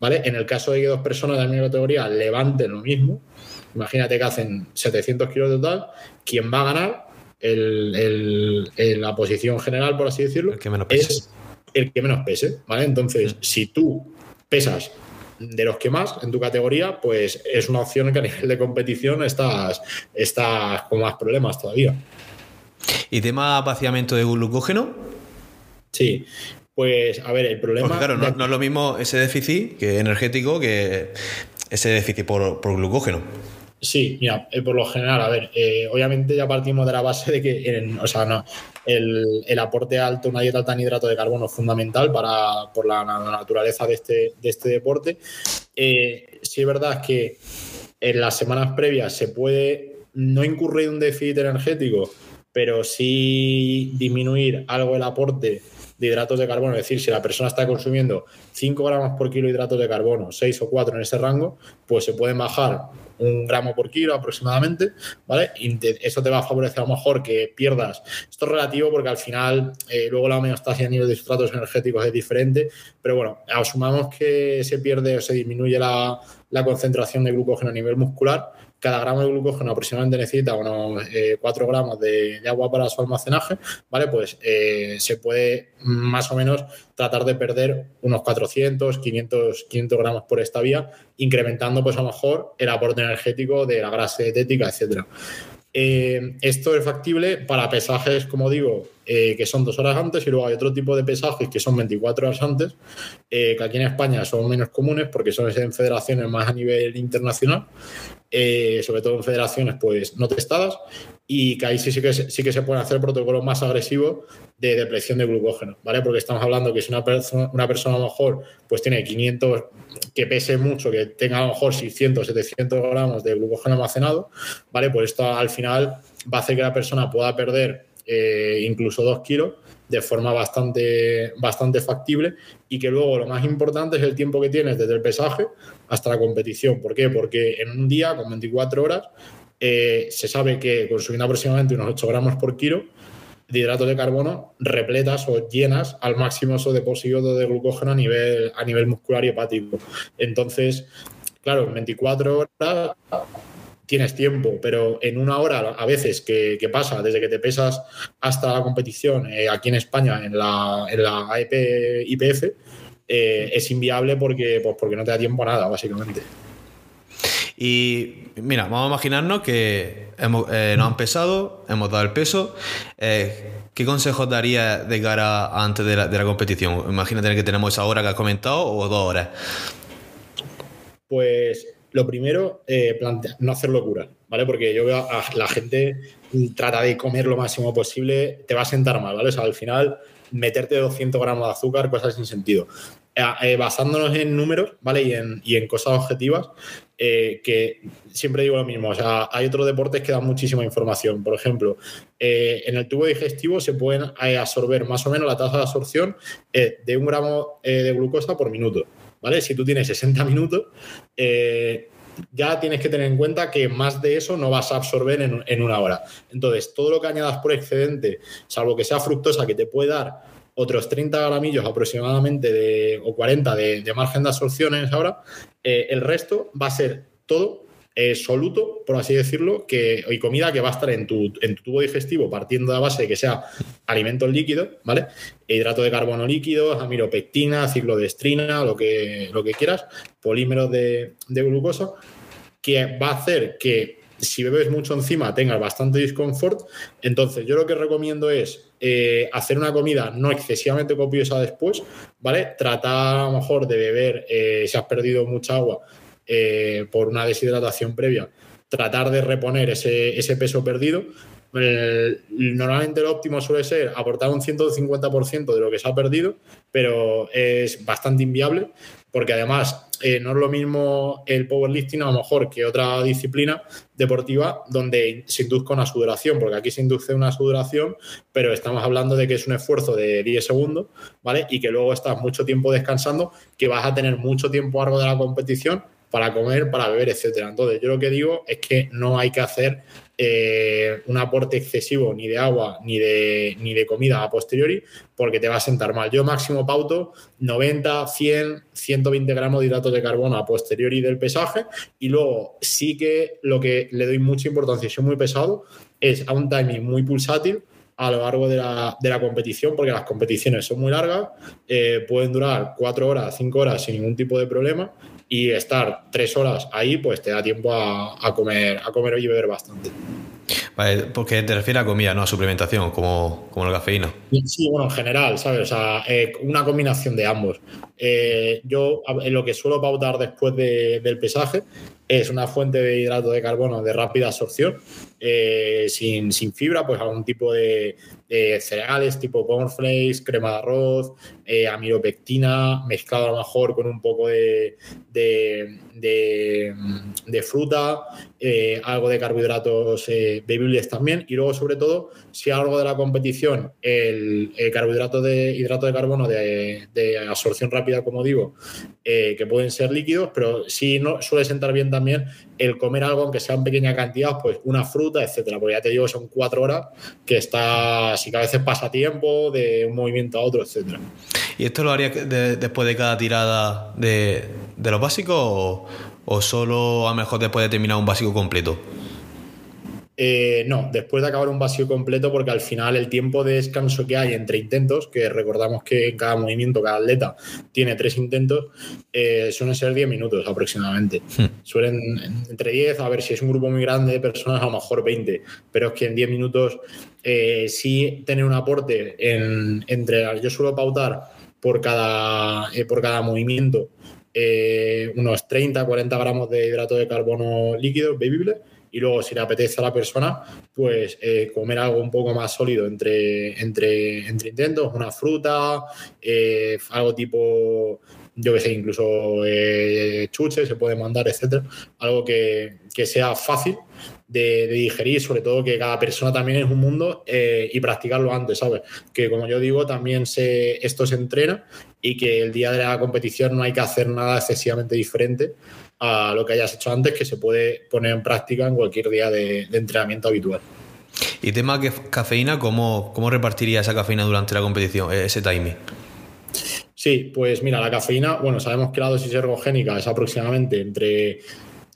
[SPEAKER 2] ¿vale? En el caso de que dos personas de la misma categoría levanten lo mismo, imagínate que hacen 700 kilos de total, ¿quién va a ganar? El, la posición general, por así decirlo,
[SPEAKER 1] el que menos pese.
[SPEAKER 2] es el que menos pese, ¿vale? Entonces, mm. si tú pesas de los que más en tu categoría, pues es una opción que a nivel de competición estás, estás con más problemas todavía.
[SPEAKER 1] ¿Y tema vaciamiento de glucógeno?
[SPEAKER 2] Sí, pues a ver, el problema.
[SPEAKER 1] claro, no, es lo mismo ese déficit que energético que ese déficit por, por glucógeno.
[SPEAKER 2] Sí, mira, eh, por lo general, a ver, eh, obviamente ya partimos de la base de que, o sea, no, el, aporte alto, una dieta alta en hidrato de carbono es fundamental para, por la, naturaleza de este, de este deporte. Eh, sí es verdad que en las semanas previas se puede no incurrir un déficit energético, pero sí disminuir algo el aporte de hidratos de carbono, es decir, si la persona está consumiendo 5 gramos por kilo de hidratos de carbono, 6 o 4 en ese rango, pues se pueden bajar un gramo por kilo aproximadamente, ¿vale? Y eso te va a favorecer a lo mejor que pierdas. Esto es relativo porque al final eh, luego la homeostasia a nivel de sustratos energéticos es diferente, pero bueno, asumamos que se pierde o se disminuye la, la concentración de glucógeno a nivel muscular, cada gramo de glucógeno aproximadamente necesita unos 4 eh, gramos de, agua para su almacenaje, ¿vale? Pues eh, se puede más o menos tratar de perder unos 400, 500, 500 gramos por esta vía, incrementando pues a lo mejor el aporte energético de la grasa dietética, etcétera. Eh, esto es factible para pesajes, como digo, que son dos horas antes y luego hay otro tipo de pesajes que son 24 horas antes, que aquí en España son menos comunes porque son en federaciones más a nivel internacional eh, sobre todo en federaciones pues no testadas, y que ahí sí, sí, que, sí que se pueden hacer protocolos más agresivos de depleción de glucógeno, ¿vale? Porque estamos hablando que si una persona, una persona a lo mejor pues tiene 500, que pese mucho, que tenga a lo mejor 600, 700 gramos de glucógeno almacenado, ¿vale? Pues esto al final va a hacer que la persona pueda perder eh, incluso 2 kilos de forma bastante, bastante factible y que luego lo más importante es el tiempo que tienes desde el pesaje hasta la competición. ¿Por qué? Porque en un día con 24 horas eh, se sabe que consumiendo aproximadamente unos 8 gramos por kilo de hidratos de carbono repletas o llenas al máximo esos depósitos de glucógeno a nivel, a nivel muscular y hepático. Entonces, claro, en 24 horas tienes tiempo, pero en una hora a veces que, pasa, desde que te pesas hasta la competición eh, aquí en España, en la, en la AEP IPF, eh, es inviable porque, pues porque no te da tiempo a nada, básicamente.
[SPEAKER 1] Y mira, vamos a imaginarnos que hemos, eh, nos han pesado, hemos dado el peso. ¿Qué consejos daría de cara antes de la, de la competición? Imagínate que tenemos esa hora que has comentado o dos horas.
[SPEAKER 2] Pues lo primero, eh, no hacer locura, ¿vale? Porque yo veo a la gente trata de comer lo máximo posible, te va a sentar mal, ¿vale? O sea, al final, meterte 200 gramos de azúcar, cosas sin sentido. Eh, eh, basándonos en números, ¿vale? Y en, y en cosas objetivas, que siempre digo lo mismo, o sea, hay otros deportes que dan muchísima información. Por ejemplo, en el tubo digestivo se pueden absorber más o menos la tasa de absorción de un gramo de glucosa por minuto. ¿Vale? Si tú tienes 60 minutos, eh, ya tienes que tener en cuenta que más de eso no vas a absorber en, una hora. Entonces, todo lo que añadas por excedente, salvo que sea fructosa, que te puede dar otros 30 gramillos aproximadamente de, o 40 de, margen de absorción en eh, el resto va a ser todo eh, soluto, por así decirlo, que, y comida que va a estar en tu, en tu tubo digestivo partiendo de la base de que sea alimentos líquidos, ¿vale? Hidrato de carbono líquido, amiropectina, ciclodestrina, lo que, lo que quieras, polímeros de, de glucosa, que va a hacer que si bebes mucho encima tengas bastante disconfort. Entonces, yo lo que recomiendo es eh, hacer una comida no excesivamente copiosa después, ¿vale? Tratar a lo mejor de beber, eh, si has perdido mucha agua eh, por una deshidratación previa, tratar de reponer ese, peso perdido. normalmente lo óptimo suele ser aportar un 150% de lo que se ha perdido, pero es bastante inviable porque además eh, no es lo mismo el powerlifting a lo mejor que otra disciplina deportiva donde se induzca una sudoración, porque aquí se induce una sudoración, pero estamos hablando de que es un esfuerzo de 10 segundos, ¿vale? Y que luego estás mucho tiempo descansando, que vas a tener mucho tiempo a largo de la competición para comer, para beber, etcétera. Entonces, yo lo que digo es que no hay que hacer eh, un aporte excesivo ni de agua ni de, ni de comida a posteriori porque te va a sentar mal. Yo máximo pauto 90, 100, 120 gramos de hidratos de carbono a posteriori del pesaje y luego sí que lo que le doy mucha importancia y soy muy pesado es a un timing muy pulsátil a lo largo de la, de la, competición, porque las competiciones son muy largas, eh, pueden durar cuatro horas, cinco horas sin ningún tipo de problema, y estar tres horas ahí, pues te da tiempo a, comer, a comer y beber bastante.
[SPEAKER 1] Vale, porque te refieres a comida, no a suplementación, como, como la cafeína.
[SPEAKER 2] Sí, bueno, en general, ¿sabes? O sea, eh, una combinación de ambos. Eh, yo lo que suelo pautar después del pesaje es una fuente de hidrato de carbono de rápida absorción, eh, sin, fibra, pues algún tipo de, cereales tipo cornflakes, crema de arroz, eh, amiropectina, mezclado a lo mejor con un poco de, de, fruta, eh, algo de carbohidratos bebibles también, y luego sobre todo, si algo de la competición, el, carbohidrato de hidrato de carbono de, absorción rápida, como digo, que pueden ser líquidos, pero si no suele sentar bien también el comer algo, aunque sea en pequeña cantidad, pues una fruta, etcétera. Porque ya te digo, son cuatro horas que está, si que a veces pasa tiempo de un movimiento a otro, etcétera.
[SPEAKER 1] ¿Y esto lo harías después de cada tirada de, de los básicos o, o, solo a lo mejor después de terminar un básico completo?
[SPEAKER 2] Eh, no, después de acabar un vacío completo, porque al final el tiempo de descanso que hay entre intentos, que recordamos que en cada movimiento, cada atleta tiene tres intentos, eh, suelen ser 10 minutos aproximadamente. Hmm. Suelen entre 10, a ver si es un grupo muy grande de personas, a lo mejor 20, pero es que en 10 minutos eh, sí tener un aporte en, entre. Yo suelo pautar por cada, por cada movimiento unos 30, 40 gramos de hidrato de carbono líquido bebible y luego si le apetece a la persona, pues eh, comer algo un poco más sólido entre, entre, entre intentos, una fruta, eh, algo tipo, yo que sé, incluso eh, chuche se puede mandar, etcétera, algo que, sea fácil de, digerir, sobre todo que cada persona también es un mundo y practicarlo antes, ¿sabes? Que como yo digo, también se, esto se entrena y que el día de la competición no hay que hacer nada excesivamente diferente a lo que hayas hecho antes, que se puede poner en práctica en cualquier día de, entrenamiento habitual.
[SPEAKER 1] Y tema que cafeína, ¿cómo, ¿cómo repartiría esa cafeína durante la competición, e-, ese timing?
[SPEAKER 2] Sí, pues mira, la cafeína, bueno, sabemos que la dosis ergogénica es aproximadamente entre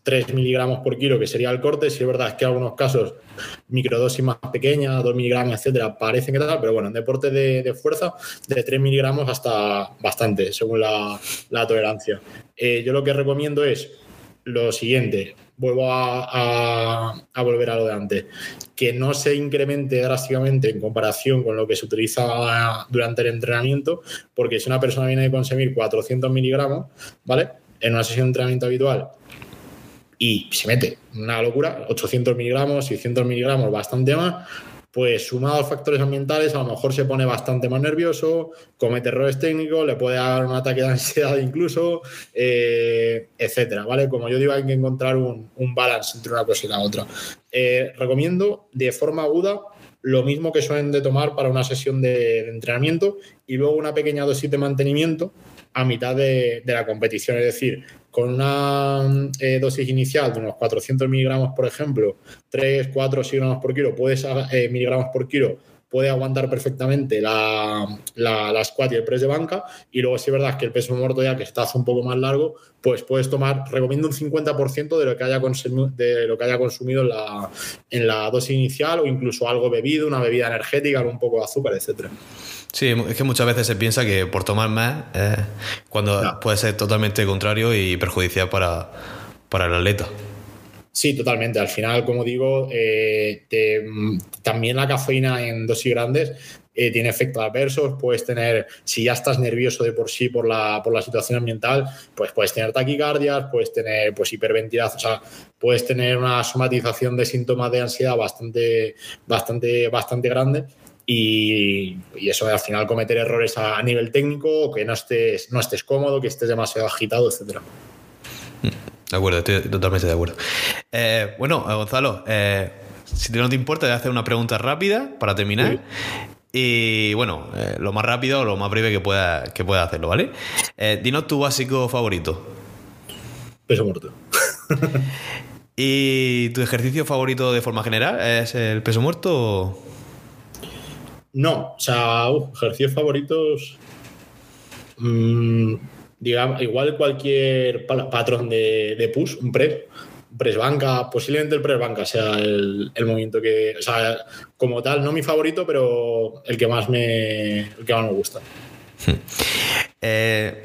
[SPEAKER 2] 3 miligramos por kilo, que sería el corte. Si es verdad es que en algunos casos microdosis más pequeñas, 2 miligramos, etcétera, parecen que tal, pero bueno, en deporte de, fuerza, de 3 miligramos hasta bastante, según la, tolerancia. Eh, yo lo que recomiendo es lo siguiente, vuelvo a, volver a lo de antes, que no se incremente drásticamente en comparación con lo que se utiliza durante el entrenamiento, porque si una persona viene a consumir 400 miligramos, ¿vale? En una sesión de entrenamiento habitual y se mete una locura, 800 miligramos, 600 miligramos, bastante más, pues sumado a factores ambientales, a lo mejor se pone bastante más nervioso, comete errores técnicos, le puede dar un ataque de ansiedad incluso, eh, etcétera, ¿vale? Como yo digo, hay que encontrar un, balance entre una cosa y la otra. Eh, recomiendo de forma aguda lo mismo que suelen de tomar para una sesión de entrenamiento y luego una pequeña dosis de mantenimiento a mitad de, la competición. Es decir, con una eh, dosis inicial de unos 400 miligramos, por ejemplo, 3, 4, 6 gramos por kilo, puedes, eh, miligramos por kilo, puede aguantar perfectamente la, la, squat y el press de banca. Y luego, si es verdad que el peso muerto ya que está hace un poco más largo, pues puedes tomar, recomiendo un 50% de lo que haya consumido, de lo que haya consumido en la, en la dosis inicial o incluso algo bebido, una bebida energética, un poco de azúcar, etcétera.
[SPEAKER 1] Sí, es que muchas veces se piensa que por tomar más, cuando puede ser totalmente contrario y perjudicial para, para el atleta.
[SPEAKER 2] Sí, totalmente. Al final, como digo, eh, también la cafeína en dosis grandes eh, tiene efectos adversos. Puedes tener, si ya estás nervioso de por sí por la, por la situación ambiental, pues puedes tener taquicardias, puedes tener pues, hiperventilación, o sea, puedes tener una somatización de síntomas de ansiedad bastante, bastante, bastante grande. Y, eso al final cometer errores a, nivel técnico, que no estés, no estés cómodo, que estés demasiado agitado, etcétera.
[SPEAKER 1] De acuerdo, estoy totalmente de acuerdo. Eh, bueno, eh, Gonzalo, eh, si no te importa, voy a hacer una pregunta rápida para terminar. Y bueno, lo más rápido o lo más breve que pueda, que pueda hacerlo, ¿vale? dinos tu básico favorito.
[SPEAKER 2] Peso muerto.
[SPEAKER 1] ¿Y tu ejercicio favorito de forma general es el peso muerto?
[SPEAKER 2] No, o sea, ejercicios favoritos. Mmm, digamos, igual cualquier patrón de, push, un press, press banca, posiblemente el press banca sea el, movimiento que, o sea, como tal, no mi favorito, pero el que más me, el que más me gusta.
[SPEAKER 1] Eh,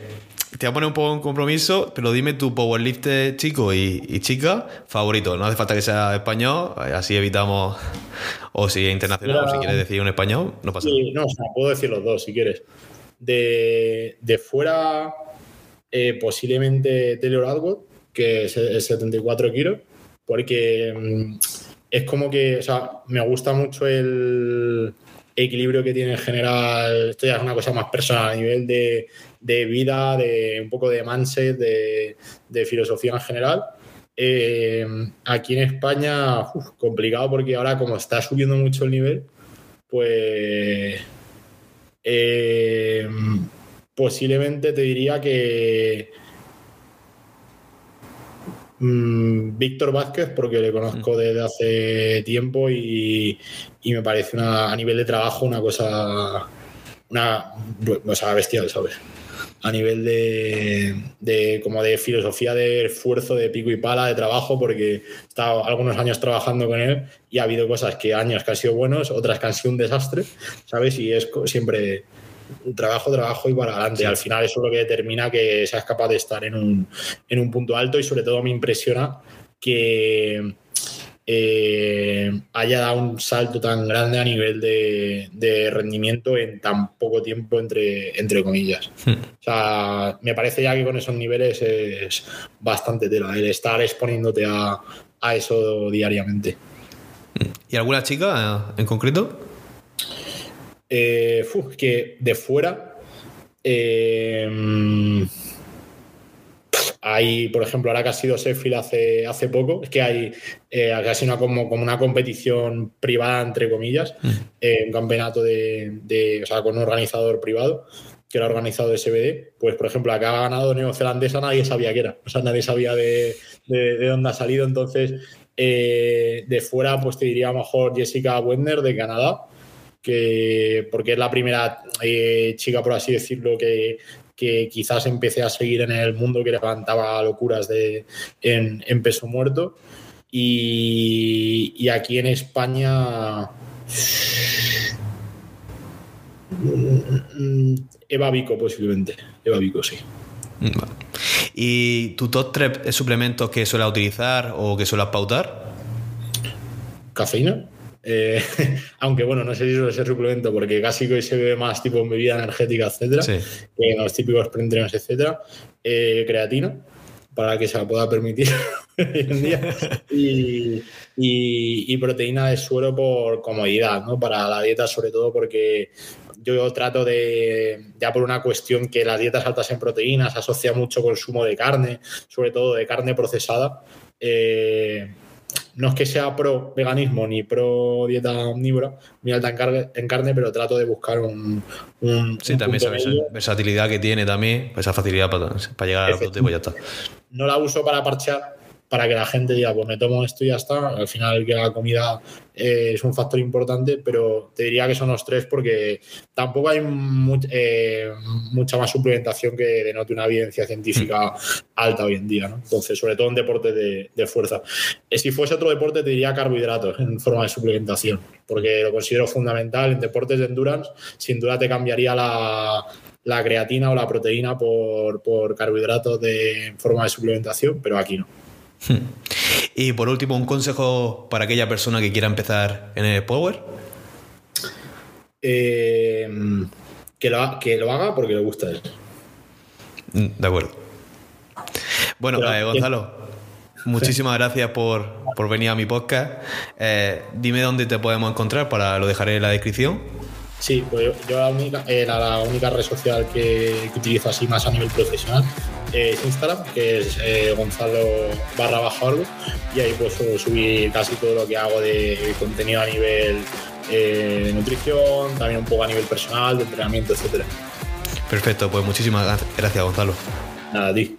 [SPEAKER 1] te voy a poner un poco en compromiso, pero dime tu powerlift chico y, chica favorito. No hace falta que sea español, así evitamos. O si es internacional, o si quieres decir un español, no pasa
[SPEAKER 2] nada. no, o sea, puedo decir los dos si quieres. De, de fuera, eh, posiblemente Taylor Atwood, que es, 74 kilos, porque mm, es como que, o sea, me gusta mucho el equilibrio que tiene en general. Esto ya es una cosa más personal a nivel de, vida, de un poco de mindset, de, filosofía en general. Eh, aquí en España, complicado porque ahora como está subiendo mucho el nivel, pues eh, posiblemente te diría que mm, Víctor Vázquez, porque le conozco mm. desde hace tiempo y, me parece a nivel de trabajo una cosa, una cosa bestial, ¿sabes? A nivel de, como de filosofía de esfuerzo, de pico y pala, de trabajo, porque he estado algunos años trabajando con él y ha habido cosas que años que han sido buenos, otras que han sido un desastre, ¿sabes? Y es siempre trabajo, trabajo y para adelante. Al final eso es lo que determina que seas capaz de estar en un, en un punto alto y sobre todo me impresiona que eh, haya dado un salto tan grande a nivel de, rendimiento en tan poco tiempo, entre, entre comillas. Hmm. O sea, me parece ya que con esos niveles es bastante tela, el estar exponiéndote a, a eso diariamente.
[SPEAKER 1] ¿Y alguna chica en concreto?
[SPEAKER 2] Eh, que de fuera eh, hay, por ejemplo, ahora que ha sido Sheffield hace, hace poco, es que hay eh, casi una, como, como, una competición privada, entre comillas, mm. eh, un campeonato de, o sea, con un organizador privado que era organizado de SBD, pues por ejemplo, acá ha ganado neozelandesa, nadie sabía que era, o sea, nadie sabía de, de, dónde ha salido, entonces de fuera, pues te diría mejor Jessica Wendner de Canadá, que, porque es la primera eh, chica, por así decirlo, que, quizás empecé a seguir en el mundo que levantaba locuras de, en, peso muerto. Y, aquí en España. Eva Vico, posiblemente. Eva Vico, sí.
[SPEAKER 1] ¿Y tu top 3 suplementos que suelas utilizar o que suelas pautar?
[SPEAKER 2] Cafeína. Eh, aunque bueno, no sé si suele ser suplemento porque casi que se ve más tipo en bebida energética, etcétera, que en los típicos preentrenos, etcétera. Eh, creatina, para que se la pueda permitir hoy en día. Y, proteína de suero por comodidad, ¿no? Para la dieta, sobre todo porque yo trato de, ya por una cuestión que las dietas altas en proteínas asocia mucho consumo de carne, sobre todo de carne procesada. Eh, no es que sea pro veganismo ni pro dieta omnívora, muy alta en, carne, pero trato de buscar un.
[SPEAKER 1] sí, también esa versatilidad que tiene también, esa facilidad para, llegar a la proteína, pues ya está.
[SPEAKER 2] No la uso para parchear, para que la gente diga, pues me tomo esto y ya está. Al final que la comida eh, es un factor importante, pero te diría que son los tres porque tampoco hay eh, mucha más suplementación que denote una evidencia científica alta hoy en día. ¿no? Entonces, sobre todo en deportes de, fuerza. Eh, si fuese otro deporte, te diría carbohidratos en forma de suplementación, porque lo considero fundamental. En deportes de endurance, sin duda te cambiaría la, creatina o la proteína por, por carbohidratos de forma de suplementación, pero aquí no.
[SPEAKER 1] Y por último, un consejo para aquella persona que quiera empezar en el Power.
[SPEAKER 2] Eh, que, lo, que lo haga porque le gusta él.
[SPEAKER 1] Mm, de acuerdo. Bueno, eh, Gonzalo, muchísimas gracias por, venir a mi podcast. Eh, dime dónde te podemos encontrar, para lo dejaré en la descripción.
[SPEAKER 2] Sí, pues yo la única, la, única red social que, que utilizo así más a nivel profesional es Instagram, que es eh, Gonzalo barra baja y ahí puedo subir casi todo lo que hago de contenido a nivel eh, de nutrición, también un poco a nivel personal, de entrenamiento, etcétera.
[SPEAKER 1] Perfecto, pues muchísimas gracias Gonzalo.
[SPEAKER 2] Nada, a ti.